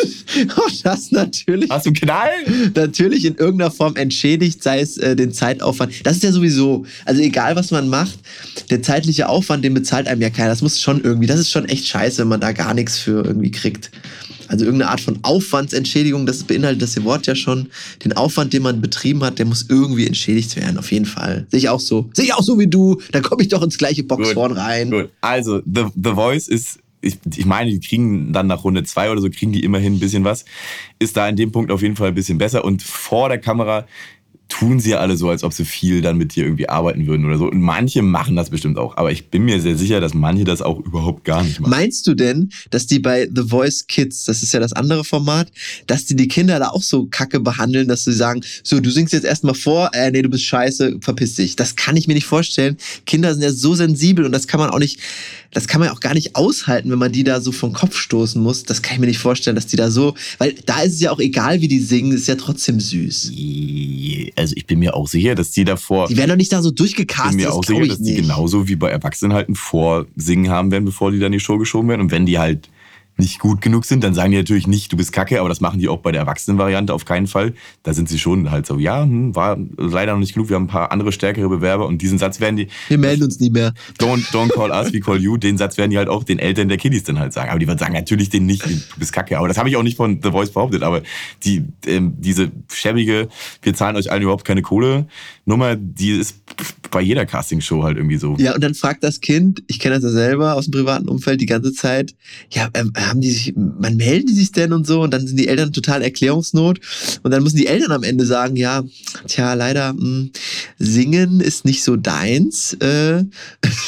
auch das natürlich, Hast du Knall? natürlich in irgendeiner Form entschädigt, sei es äh, den Zeitaufwand. Das ist ja sowieso, also egal was man macht, der zeitliche Aufwand, den bezahlt einem ja keiner. Das muss schon irgendwie, das ist schon echt scheiße, wenn man da gar nichts für irgendwie kriegt. Also irgendeine Art von Aufwandsentschädigung, das beinhaltet das Wort ja schon. Den Aufwand, den man betrieben hat, der muss irgendwie entschädigt werden, auf jeden Fall. Sehe ich auch so. Sehe ich auch so wie du. Da komme ich doch ins gleiche Boxhorn rein. Gut. Also, The, The Voice ist, ich, ich meine, die kriegen dann nach Runde zwei oder so, kriegen die immerhin ein bisschen was. Ist da in dem Punkt auf jeden Fall ein bisschen besser. Und vor der Kamera tun sie ja alle so, als ob sie viel dann mit dir irgendwie arbeiten würden oder so. Und manche machen das bestimmt auch. Aber ich bin mir sehr sicher, dass manche das auch überhaupt gar nicht machen. Meinst du denn, dass die bei The Voice Kids, das ist ja das andere Format, dass die die Kinder da auch so kacke behandeln, dass sie sagen, so, du singst jetzt erstmal vor, äh, nee, du bist scheiße, verpiss dich. Das kann ich mir nicht vorstellen. Kinder sind ja so sensibel und das kann man auch nicht, das kann man ja auch gar nicht aushalten, wenn man die da so vom Kopf stoßen muss. Das kann ich mir nicht vorstellen, dass die da so, weil da ist es ja auch egal, wie die singen, ist ja trotzdem süß. Also ich bin mir auch sicher, dass die davor... Die werden doch nicht da so Ich bin durchgecastet, mir auch sicher, ich dass die nicht. genauso wie bei Erwachsenen halt ein Vorsingen haben werden, bevor die dann in die Show geschoben werden. Und wenn die halt nicht gut genug sind, dann sagen die natürlich nicht, du bist kacke, aber das machen die auch bei der Erwachsenen-Variante auf keinen Fall. Da sind sie schon halt so, ja, hm, war leider noch nicht genug, wir haben ein paar andere stärkere Bewerber und diesen Satz werden die, Wir melden uns nie mehr. don't, don't call us, we call you, den Satz werden die halt auch den Eltern der Kiddies dann halt sagen. Aber die würden sagen natürlich den nicht, du bist kacke. Aber das habe ich auch nicht von The Voice behauptet. Aber die, ähm, diese schäbige, wir zahlen euch allen überhaupt keine Kohle Nummer, die ist bei jeder Castingshow halt irgendwie so. Ja, und dann fragt das Kind, ich kenne das ja selber aus dem privaten Umfeld die ganze Zeit, ja, ähm, haben die sich, man melden die sich denn und so? Und dann sind die Eltern total Erklärungsnot. Und dann müssen die Eltern am Ende sagen, ja, tja, leider, mh, singen ist nicht so deins. Äh,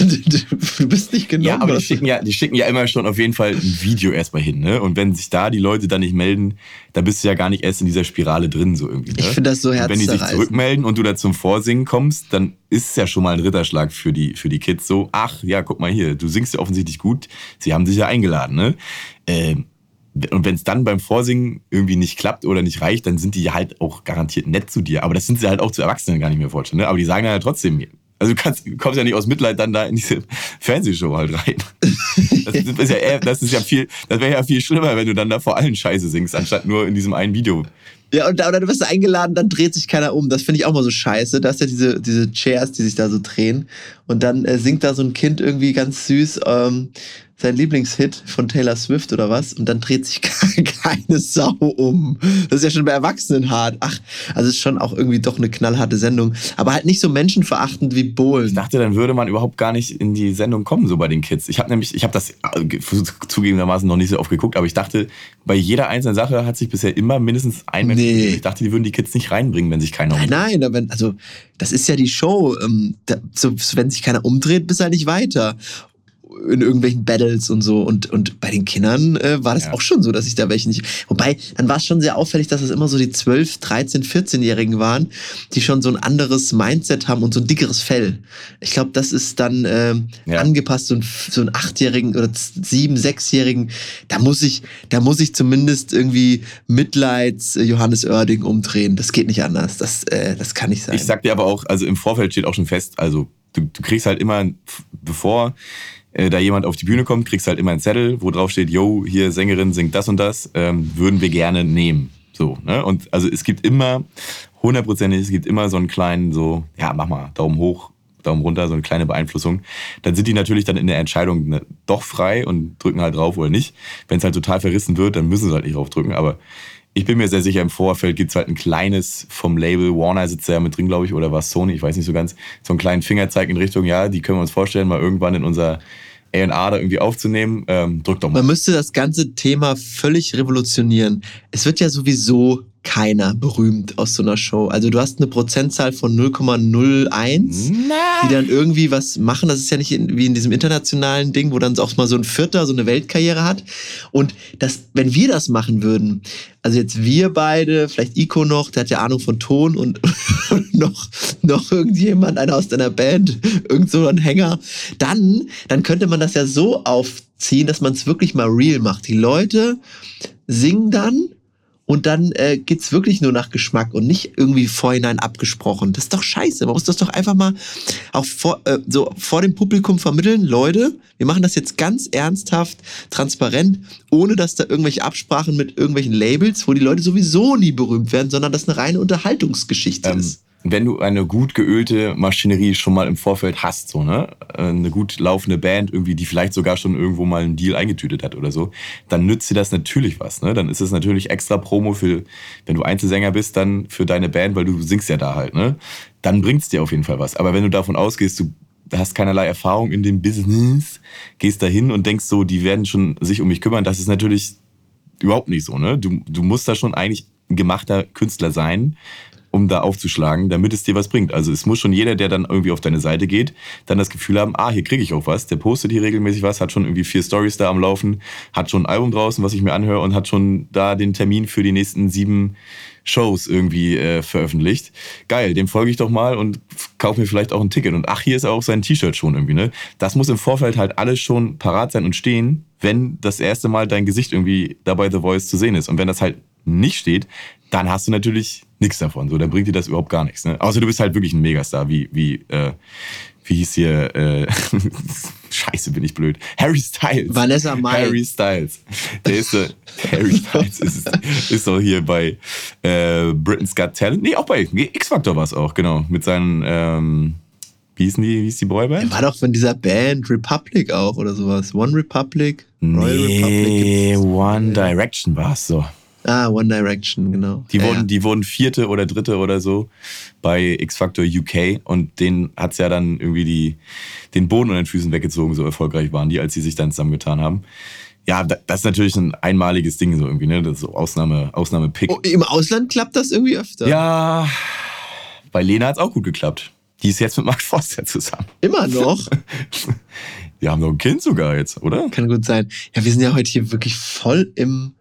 du bist nicht genommen. Ja, aber die schicken ja, die schicken ja immer schon auf jeden Fall ein Video erstmal hin, ne? Und wenn sich da die Leute dann nicht melden, dann bist du ja gar nicht erst in dieser Spirale drin, so irgendwie. Ne? Ich finde das so Und wenn die sich zurückmelden und du da zum Vorsingen kommst, dann ist es ja schon mal ein Ritterschlag für die, für die Kids so, ach ja, guck mal hier, du singst ja offensichtlich gut, sie haben dich ja eingeladen, ne? Ähm, und wenn es dann beim Vorsingen irgendwie nicht klappt oder nicht reicht, dann sind die halt auch garantiert nett zu dir. Aber das sind sie halt auch zu Erwachsenen gar nicht mehr vorstellen. Ne? Aber die sagen halt trotzdem, also du kannst, kommst ja nicht aus Mitleid dann da in diese Fernsehshow halt rein. Das ist ja, eher, das ist ja viel, das wäre ja viel schlimmer, wenn du dann da vor allen Scheiße singst, anstatt nur in diesem einen Video. Ja, und oder du wirst eingeladen, dann dreht sich keiner um. Das finde ich auch mal so scheiße. Da ist ja diese, diese Chairs, die sich da so drehen. Und dann äh, singt da so ein Kind irgendwie ganz süß ähm, sein Lieblingshit von Taylor Swift oder was. Und dann dreht sich keine Sau um. Das ist ja schon bei Erwachsenen hart. Ach, also ist schon auch irgendwie doch eine knallharte Sendung. Aber halt nicht so menschenverachtend wie Ich Bohlen. dachte, dann würde man überhaupt gar nicht in die Sendung kommen, so bei den Kids. Ich habe nämlich, ich habe das äh, ge- zugegebenermaßen noch nicht so oft geguckt, aber ich dachte, bei jeder einzelnen Sache hat sich bisher immer mindestens ein Mensch. Nee. Ich dachte, die würden die Kids nicht reinbringen, wenn sich keiner Nein, nein, wenn, also das ist ja die Show. Ähm, da, so, wenn sich keiner umdreht, bist du halt nicht weiter. In irgendwelchen Battles und so. Und, und bei den Kindern äh, war das Ja. auch schon so, dass ich da welche nicht. Wobei, dann war es schon sehr auffällig, dass es immer so die 12, 13, 14-Jährigen waren, die schon so ein anderes Mindset haben und so ein dickeres Fell. Ich glaube, das ist dann ähm, Ja. angepasst, so ein, so ein Achtjährigen oder sieben, sechsjährigen. Da muss ich, da muss ich zumindest irgendwie Mitleids äh, Johannes Oerding umdrehen. Das geht nicht anders. Das, äh, das kann nicht sein. Ich sag dir aber auch, also im Vorfeld steht auch schon fest, also du, du kriegst halt immer, bevor äh, da jemand auf die Bühne kommt, kriegst halt immer einen Zettel, wo drauf steht, yo, hier Sängerin singt das und das, ähm, würden wir gerne nehmen. So, ne? Und also es gibt immer, hundertprozentig, es gibt immer so einen kleinen, so, ja, mach mal, Daumen hoch, Daumen runter, so eine kleine Beeinflussung. Dann sind die natürlich dann in der Entscheidung ne, doch frei und drücken halt drauf oder nicht. Wenn es halt total verrissen wird, dann müssen sie halt nicht drauf drücken. Aber ich bin mir sehr sicher, im Vorfeld gibt es halt ein kleines vom Label, Warner sitzt ja mit drin, glaube ich, oder was Sony, ich weiß nicht so ganz, so einen kleinen Fingerzeig in Richtung, ja, die können wir uns vorstellen, mal irgendwann in unser A&R da irgendwie aufzunehmen. Ähm, drück doch mal. Man müsste das ganze Thema völlig revolutionieren. Es wird ja sowieso keiner berühmt aus so einer Show. Also du hast eine Prozentzahl von 0,01, die dann irgendwie was machen. Das ist ja nicht in, wie in diesem internationalen Ding, wo dann auch mal so ein Vierter so eine Weltkarriere hat. Und das, wenn wir das machen würden, also jetzt wir beide, vielleicht Ico noch, der hat ja Ahnung von Ton und, und noch, noch irgendjemand, einer aus deiner Band, irgend so ein Hänger, dann, dann könnte man das ja so aufziehen, dass man es wirklich mal real macht. Die Leute singen dann und dann äh, geht's wirklich nur nach Geschmack und nicht irgendwie vorhinein abgesprochen. Das ist doch scheiße. Man muss das doch einfach mal auch vor, äh, so vor dem Publikum vermitteln. Leute, wir machen das jetzt ganz ernsthaft, transparent, ohne dass da irgendwelche Absprachen mit irgendwelchen Labels, wo die Leute sowieso nie berühmt werden, sondern das eine reine Unterhaltungsgeschichte Ähm, ist. Wenn du eine gut geölte Maschinerie schon mal im Vorfeld hast, so, ne, äh, eine gut laufende Band irgendwie, die vielleicht sogar schon irgendwo mal einen Deal eingetütet hat oder so, dann nützt dir das natürlich was, ne? Dann ist es natürlich extra Promo für, wenn du Einzelsänger bist, dann für deine Band, weil du singst ja da halt, ne? Dann bringt's dir auf jeden Fall was. Aber wenn du davon ausgehst, du hast keinerlei Erfahrung in dem Business, gehst da hin und denkst so, die werden schon sich um mich kümmern, das ist natürlich überhaupt nicht so, ne? Du, du musst da schon eigentlich ein gemachter Künstler sein, um da aufzuschlagen, damit es dir was bringt. Also es muss schon jeder, der dann irgendwie auf deine Seite geht, dann das Gefühl haben, ah, hier kriege ich auch was. Der postet hier regelmäßig was, hat schon irgendwie vier Stories da am Laufen, hat schon ein Album draußen, was ich mir anhöre und hat schon da den Termin für die nächsten sieben Shows irgendwie äh, veröffentlicht. Geil, dem folge ich doch mal und kaufe mir vielleicht auch ein Ticket. Und ach, hier ist auch sein T-Shirt schon irgendwie, ne? Das muss im Vorfeld halt alles schon parat sein und stehen, wenn das erste Mal dein Gesicht irgendwie dabei The Voice zu sehen ist. Und wenn das halt nicht steht, dann hast du natürlich nichts davon. So, dann bringt dir das überhaupt gar nichts. Ne? Außer du bist halt wirklich ein Megastar, wie, wie, äh, wie hieß hier, äh, Scheiße, bin ich blöd. Harry Styles. Vanessa Mai. Harry Styles. Der ist, äh, Harry Styles ist, ist auch hier bei äh, Britain's Got Talent. Nee, auch bei X-Factor war es auch, genau. Mit seinen, ähm, wie hießen die, wie hieß die Boyband? War doch von dieser Band Republic auch oder sowas. One Republic? Royal Nee, gibt's- One Direction war es so. Ah, One Direction, genau. Die Ja, wurden, ja. die wurden vierte oder dritte oder so bei X Factor UK und denen hat's ja dann irgendwie die, den Boden unter den Füßen weggezogen, so erfolgreich waren die, als sie sich dann zusammengetan haben. Ja, da- das ist natürlich ein einmaliges Ding so irgendwie, ne? Das ist so Ausnahme, Ausnahme-Pick. Oh, Im Ausland klappt das irgendwie öfter. Ja, bei Lena hat's auch gut geklappt. Die ist jetzt mit Mark Forster zusammen. Immer noch. Die haben doch ein Kind sogar jetzt, oder? Kann gut sein. Ja, wir sind ja heute hier wirklich voll im,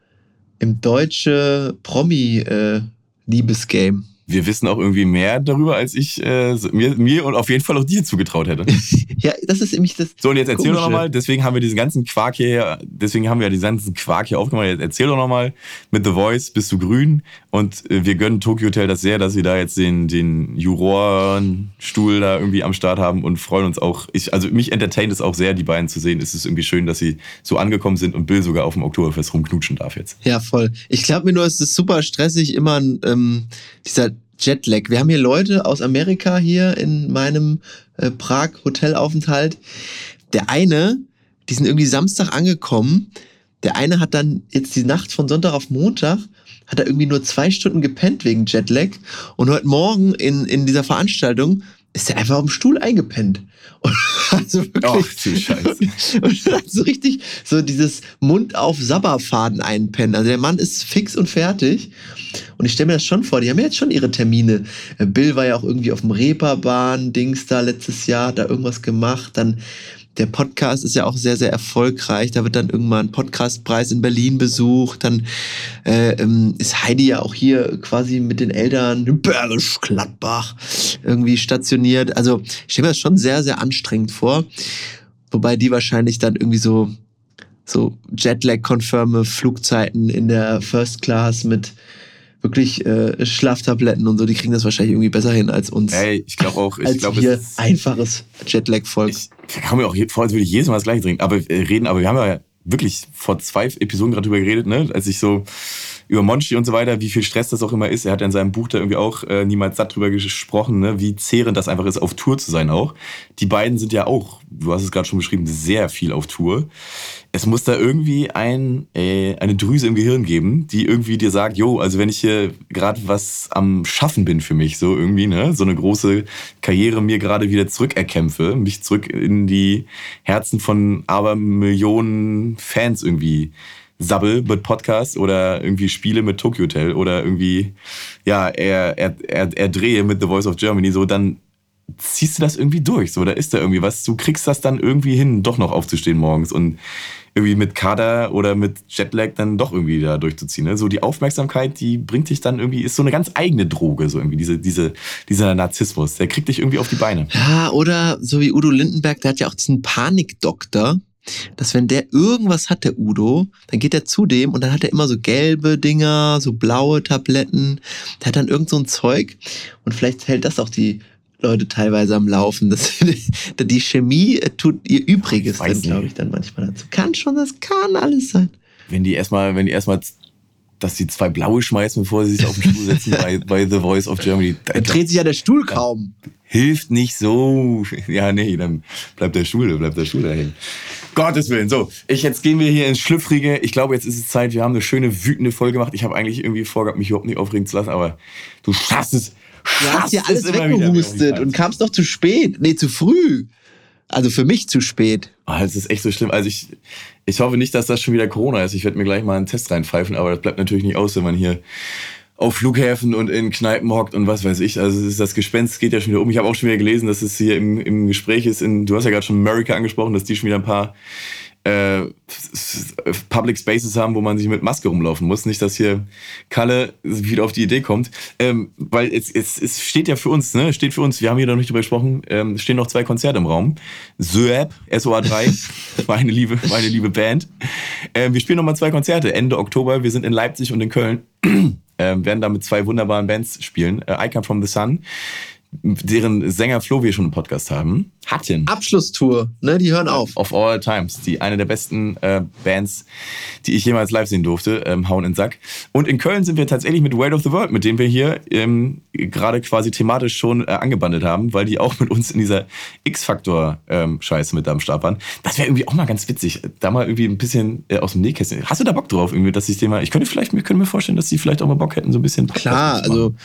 im deutsche Promi-Liebesgame. Wir wissen auch irgendwie mehr darüber, als ich äh, mir, mir und auf jeden Fall auch dir zugetraut hätte. ja, das ist nämlich das. So, und jetzt erzähl doch nochmal, deswegen haben wir diesen ganzen Quark hier, deswegen haben wir ja diesen ganzen Quark hier aufgemacht. Jetzt erzähl doch nochmal, mit The Voice bist du grün und äh, wir gönnen Tokyo Hotel das sehr, dass sie da jetzt den, den Jurorenstuhl da irgendwie am Start haben und freuen uns auch. Ich, also mich entertaint es auch sehr, die beiden zu sehen. Es ist irgendwie schön, dass sie so angekommen sind und Bill sogar auf dem Oktoberfest rumknutschen darf jetzt. Ja, voll. Ich glaube mir nur, es ist super stressig, immer ähm, dieser Jetlag. Wir haben hier Leute aus Amerika hier in meinem äh, Prag-Hotelaufenthalt. Der eine, die sind irgendwie Samstag angekommen. Der eine hat dann jetzt die Nacht von Sonntag auf Montag, hat er irgendwie nur zwei Stunden gepennt wegen Jetlag. Und heute Morgen in, in dieser Veranstaltung ist er einfach auf dem Stuhl eingepennt. Und also wirklich, Ach, du Scheiße. und dann so richtig so dieses Mund auf Sabberfaden einpennen. Also der Mann ist fix und fertig. Und ich stelle mir das schon vor, die haben ja jetzt schon ihre Termine. Äh, Bill war ja auch irgendwie auf dem Reeperbahn-Dings da letztes Jahr, hat da irgendwas gemacht. Dann der Podcast ist ja auch sehr, sehr erfolgreich. Da wird dann irgendwann ein Podcastpreis in Berlin besucht. Dann äh, ähm, ist Heidi ja auch hier quasi mit den Eltern in Bergisch Gladbach irgendwie stationiert. Also ich stelle mir das schon sehr, sehr anstrengend vor. Wobei die wahrscheinlich dann irgendwie so, so Jetlag-konfirme Flugzeiten in der First Class mit, wirklich äh, Schlaftabletten und so, die kriegen das wahrscheinlich irgendwie besser hin als uns. Ey, ich glaube auch, ich als glaube, wir es ist, einfaches Jetlag-Volk. ich, komme mir auch vor, als würde ich jedes Mal das gleiche trinken, aber äh, reden, aber wir haben ja wirklich vor zwei Episoden gerade drüber geredet, ne, als ich so über Monchi und so weiter, wie viel Stress das auch immer ist. Er hat in seinem Buch da irgendwie auch äh, niemals satt drüber gesprochen, ne, wie zehrend das einfach ist, auf Tour zu sein auch. Die beiden sind ja auch, du hast es gerade schon beschrieben, sehr viel auf Tour. Es muss da irgendwie ein, äh, eine Drüse im Gehirn geben, die irgendwie dir sagt, jo, also wenn ich hier gerade was am Schaffen bin für mich, so irgendwie, ne, so eine große Karriere mir gerade wieder zurückerkämpfe, mich zurück in die Herzen von aber Millionen Fans irgendwie sabbel mit Podcast oder irgendwie spiele mit Tokyo Hotel oder irgendwie, ja, er, er, er, er drehe mit The Voice of Germany, so dann ziehst du das irgendwie durch, so, da ist da irgendwie was, du kriegst das dann irgendwie hin, doch noch aufzustehen morgens und irgendwie mit Kader oder mit Jetlag dann doch irgendwie da durchzuziehen. Ne? So die Aufmerksamkeit, die bringt dich dann irgendwie, ist so eine ganz eigene Droge, so irgendwie, diese, diese, dieser Narzissmus, der kriegt dich irgendwie auf die Beine. Ja, oder so wie Udo Lindenberg, der hat ja auch diesen Panikdoktor, dass wenn der irgendwas hat, der Udo, dann geht er zu dem und dann hat er immer so gelbe Dinger, so blaue Tabletten. Der hat dann irgend so ein Zeug und vielleicht hält das auch die Leute teilweise am Laufen. Das, die Chemie tut ihr Übriges, glaube ich, dann manchmal dazu. Kann schon, das kann alles sein. Wenn die erstmal, wenn die erstmal, dass die zwei blaue schmeißen, bevor sie sich auf den Stuhl setzen bei, bei The Voice of Germany, da, Dann dreht sich ja der Stuhl kaum. hilft nicht so. Ja, nee, dann bleibt der Stuhl, bleibt der Stuhl dahin. Gottes Willen. So, ich, jetzt gehen wir hier ins Schlüpfrige. Ich glaube, jetzt ist es Zeit. Wir haben eine schöne, wütende Folge gemacht. Ich habe eigentlich irgendwie vorgehabt, mich überhaupt nicht aufregen zu lassen, aber du schaffst es. Du hast ja alles weggehustet und kamst noch zu spät. Nee, zu früh. Also für mich zu spät. Ah, das ist echt so schlimm. Also ich, ich hoffe nicht, dass das schon wieder Corona ist. Ich werde mir gleich mal einen Test reinpfeifen, aber das bleibt natürlich nicht aus, wenn man hier auf Flughäfen und in Kneipen hockt und was weiß ich. Also es ist das Gespenst geht ja schon wieder um. Ich habe auch schon wieder gelesen, dass es hier im, im Gespräch ist. In, du hast ja gerade schon America angesprochen, dass die schon wieder ein paar äh, Public Spaces haben, wo man sich mit Maske rumlaufen muss. Nicht, dass hier Kalle wieder auf die Idee kommt. Ähm, weil es, es, es steht ja für uns, ne? Steht für uns, wir haben hier noch nicht drüber gesprochen, ähm, es stehen noch zwei Konzerte im Raum. Söab, SOA3, meine liebe, meine liebe Band. Ähm, wir spielen nochmal zwei Konzerte Ende Oktober. Wir sind in Leipzig und in Köln. Ähm, werden da mit zwei wunderbaren Bands spielen. Äh, I Come From The Sun, deren Sänger Flo wir schon im Podcast haben, hatten. Abschlusstour, ne? Die hören auf. Of All Times, die eine der besten äh, Bands, die ich jemals live sehen durfte, ähm, hauen in den Sack. Und in Köln sind wir tatsächlich mit Weight of the World, mit dem wir hier ähm, gerade quasi thematisch schon äh, angebandelt haben, weil die auch mit uns in dieser X-Factor-Scheiße mit am Start waren. Das wäre irgendwie auch mal ganz witzig, da mal irgendwie ein bisschen äh, aus dem Nähkästchen. Hast du da Bock drauf, irgendwie, dass ich dir mal, ich könnte vielleicht, ich könnte mir vorstellen, dass die vielleicht auch mal Bock hätten, so ein bisschen Podcast Klar, also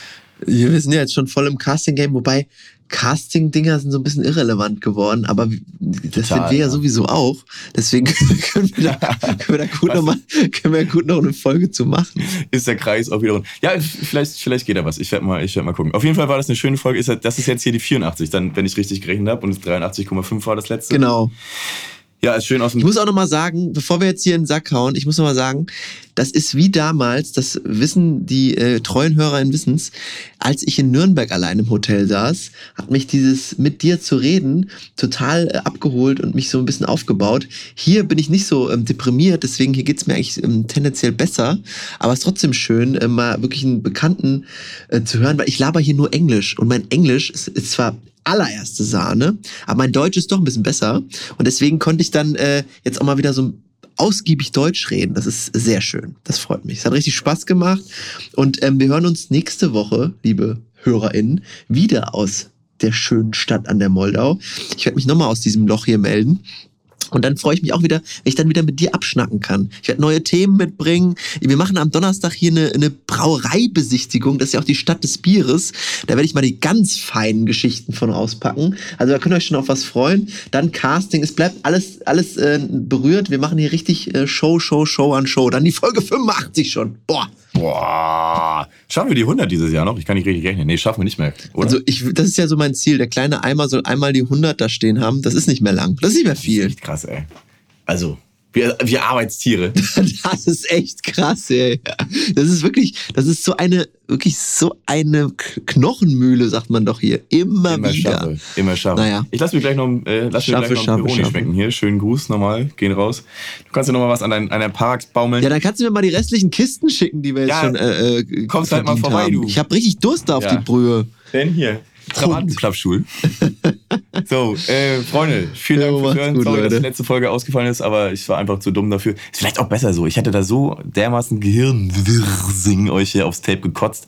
wir sind ja jetzt schon voll im Casting-Game, wobei Casting-Dinger sind so ein bisschen irrelevant geworden, aber das Total, sind wir ja ja. sowieso auch. Deswegen können wir da, können wir da gut noch mal, können wir gut noch eine Folge zu machen. ist der Kreis auch wieder rund. Ja, vielleicht, vielleicht geht da was. Ich werde mal, ich werd mal gucken. Auf jeden Fall war das eine schöne Folge. Das ist jetzt hier die 84, dann, wenn ich richtig gerechnet habe. Und 83,5 war das letzte. Genau. Ja, ist schön aus dem. Ich muss auch noch mal sagen, bevor wir jetzt hier in den Sack hauen, ich muss noch mal sagen, das ist wie damals, das wissen die äh, treuen HörerInnen wissen's, als ich in Nürnberg allein im Hotel saß, hat mich dieses mit dir zu reden total äh, abgeholt und mich so ein bisschen aufgebaut. Hier bin ich nicht so ähm, deprimiert, deswegen hier geht's mir eigentlich ähm, tendenziell besser, aber es ist trotzdem schön, äh, mal wirklich einen Bekannten äh, zu hören, weil ich laber hier nur Englisch und mein Englisch ist, ist zwar allererste Sahne, aber mein Deutsch ist doch ein bisschen besser und deswegen konnte ich dann äh, jetzt auch mal wieder so ausgiebig Deutsch reden. Das ist sehr schön. Das freut mich. Es hat richtig Spaß gemacht und ähm, wir hören uns nächste Woche, liebe HörerInnen, wieder aus der schönen Stadt an der Moldau. Ich werde mich nochmal aus diesem Loch hier melden. Und dann freue ich mich auch wieder, wenn ich dann wieder mit dir abschnacken kann. Ich werde neue Themen mitbringen. Wir machen am Donnerstag hier eine, eine Brauereibesichtigung. Das ist ja auch die Stadt des Bieres. Da werde ich mal die ganz feinen Geschichten von rauspacken. Also da könnt ihr euch schon auf was freuen. Dann Casting. Es bleibt alles, alles äh, berührt. Wir machen hier richtig äh, Show, Show, Show an Show. Dann die Folge 85 schon. Boah. Boah. Schaffen wir die 100 dieses Jahr noch? Ich kann nicht richtig rechnen. Nee, schaffen wir nicht mehr. Oder? Also ich, das ist ja so mein Ziel. Der kleine Eimer soll einmal die 100 da stehen haben. Das ist nicht mehr lang. Das ist nicht mehr viel. echt krass, ey. Also, Wir, wir Arbeitstiere. Das ist echt krass, ey. Das ist wirklich, das ist so eine, wirklich so eine Knochenmühle, sagt man doch hier. Immer, Immer wieder. schaffe. Immer schaffe. Naja. Ich lasse mir gleich noch, äh, lass mir gleich noch Pepperoni schaffe. schmecken hier. Schönen Gruß nochmal. Gehen raus. Du kannst dir nochmal was an deinen, an deinen Parks baumeln. Ja, dann kannst du mir mal die restlichen Kisten schicken, die wir jetzt Ja, schon äh, äh, kommst halt mal vorbei, haben. du. Ich habe richtig Durst auf Ja. die Brühe. Denn hier, Trabantenklappstuhl. so, äh, Freunde, vielen Dank fürs Hören. gut, Sorry, dass Leute. die letzte Folge ausgefallen ist, aber ich war einfach zu dumm dafür. Ist vielleicht auch besser so. Ich hätte da so dermaßen Gehirnwirsing euch hier aufs Tape gekotzt.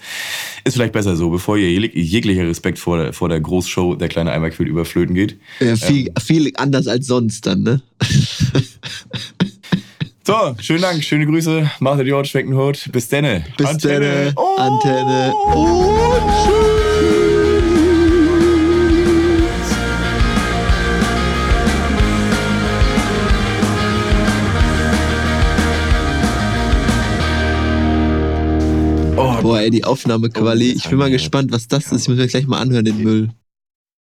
Ist vielleicht besser so, bevor ihr jeg- jeglicher Respekt vor der, vor der Großshow der kleine Eimerquill überflöten geht. Äh, viel, viel anders als sonst dann, ne? So, schönen Dank, schöne Grüße. Macht die Haut, schmeckt den Hut. Bis denne. Bis Antenne. dann. Oh. Antenne. Und tschüss. Boah, ey, die Aufnahmequali. Ich bin mal gespannt, was das ist. Ich muss mir gleich mal anhören, den Müll.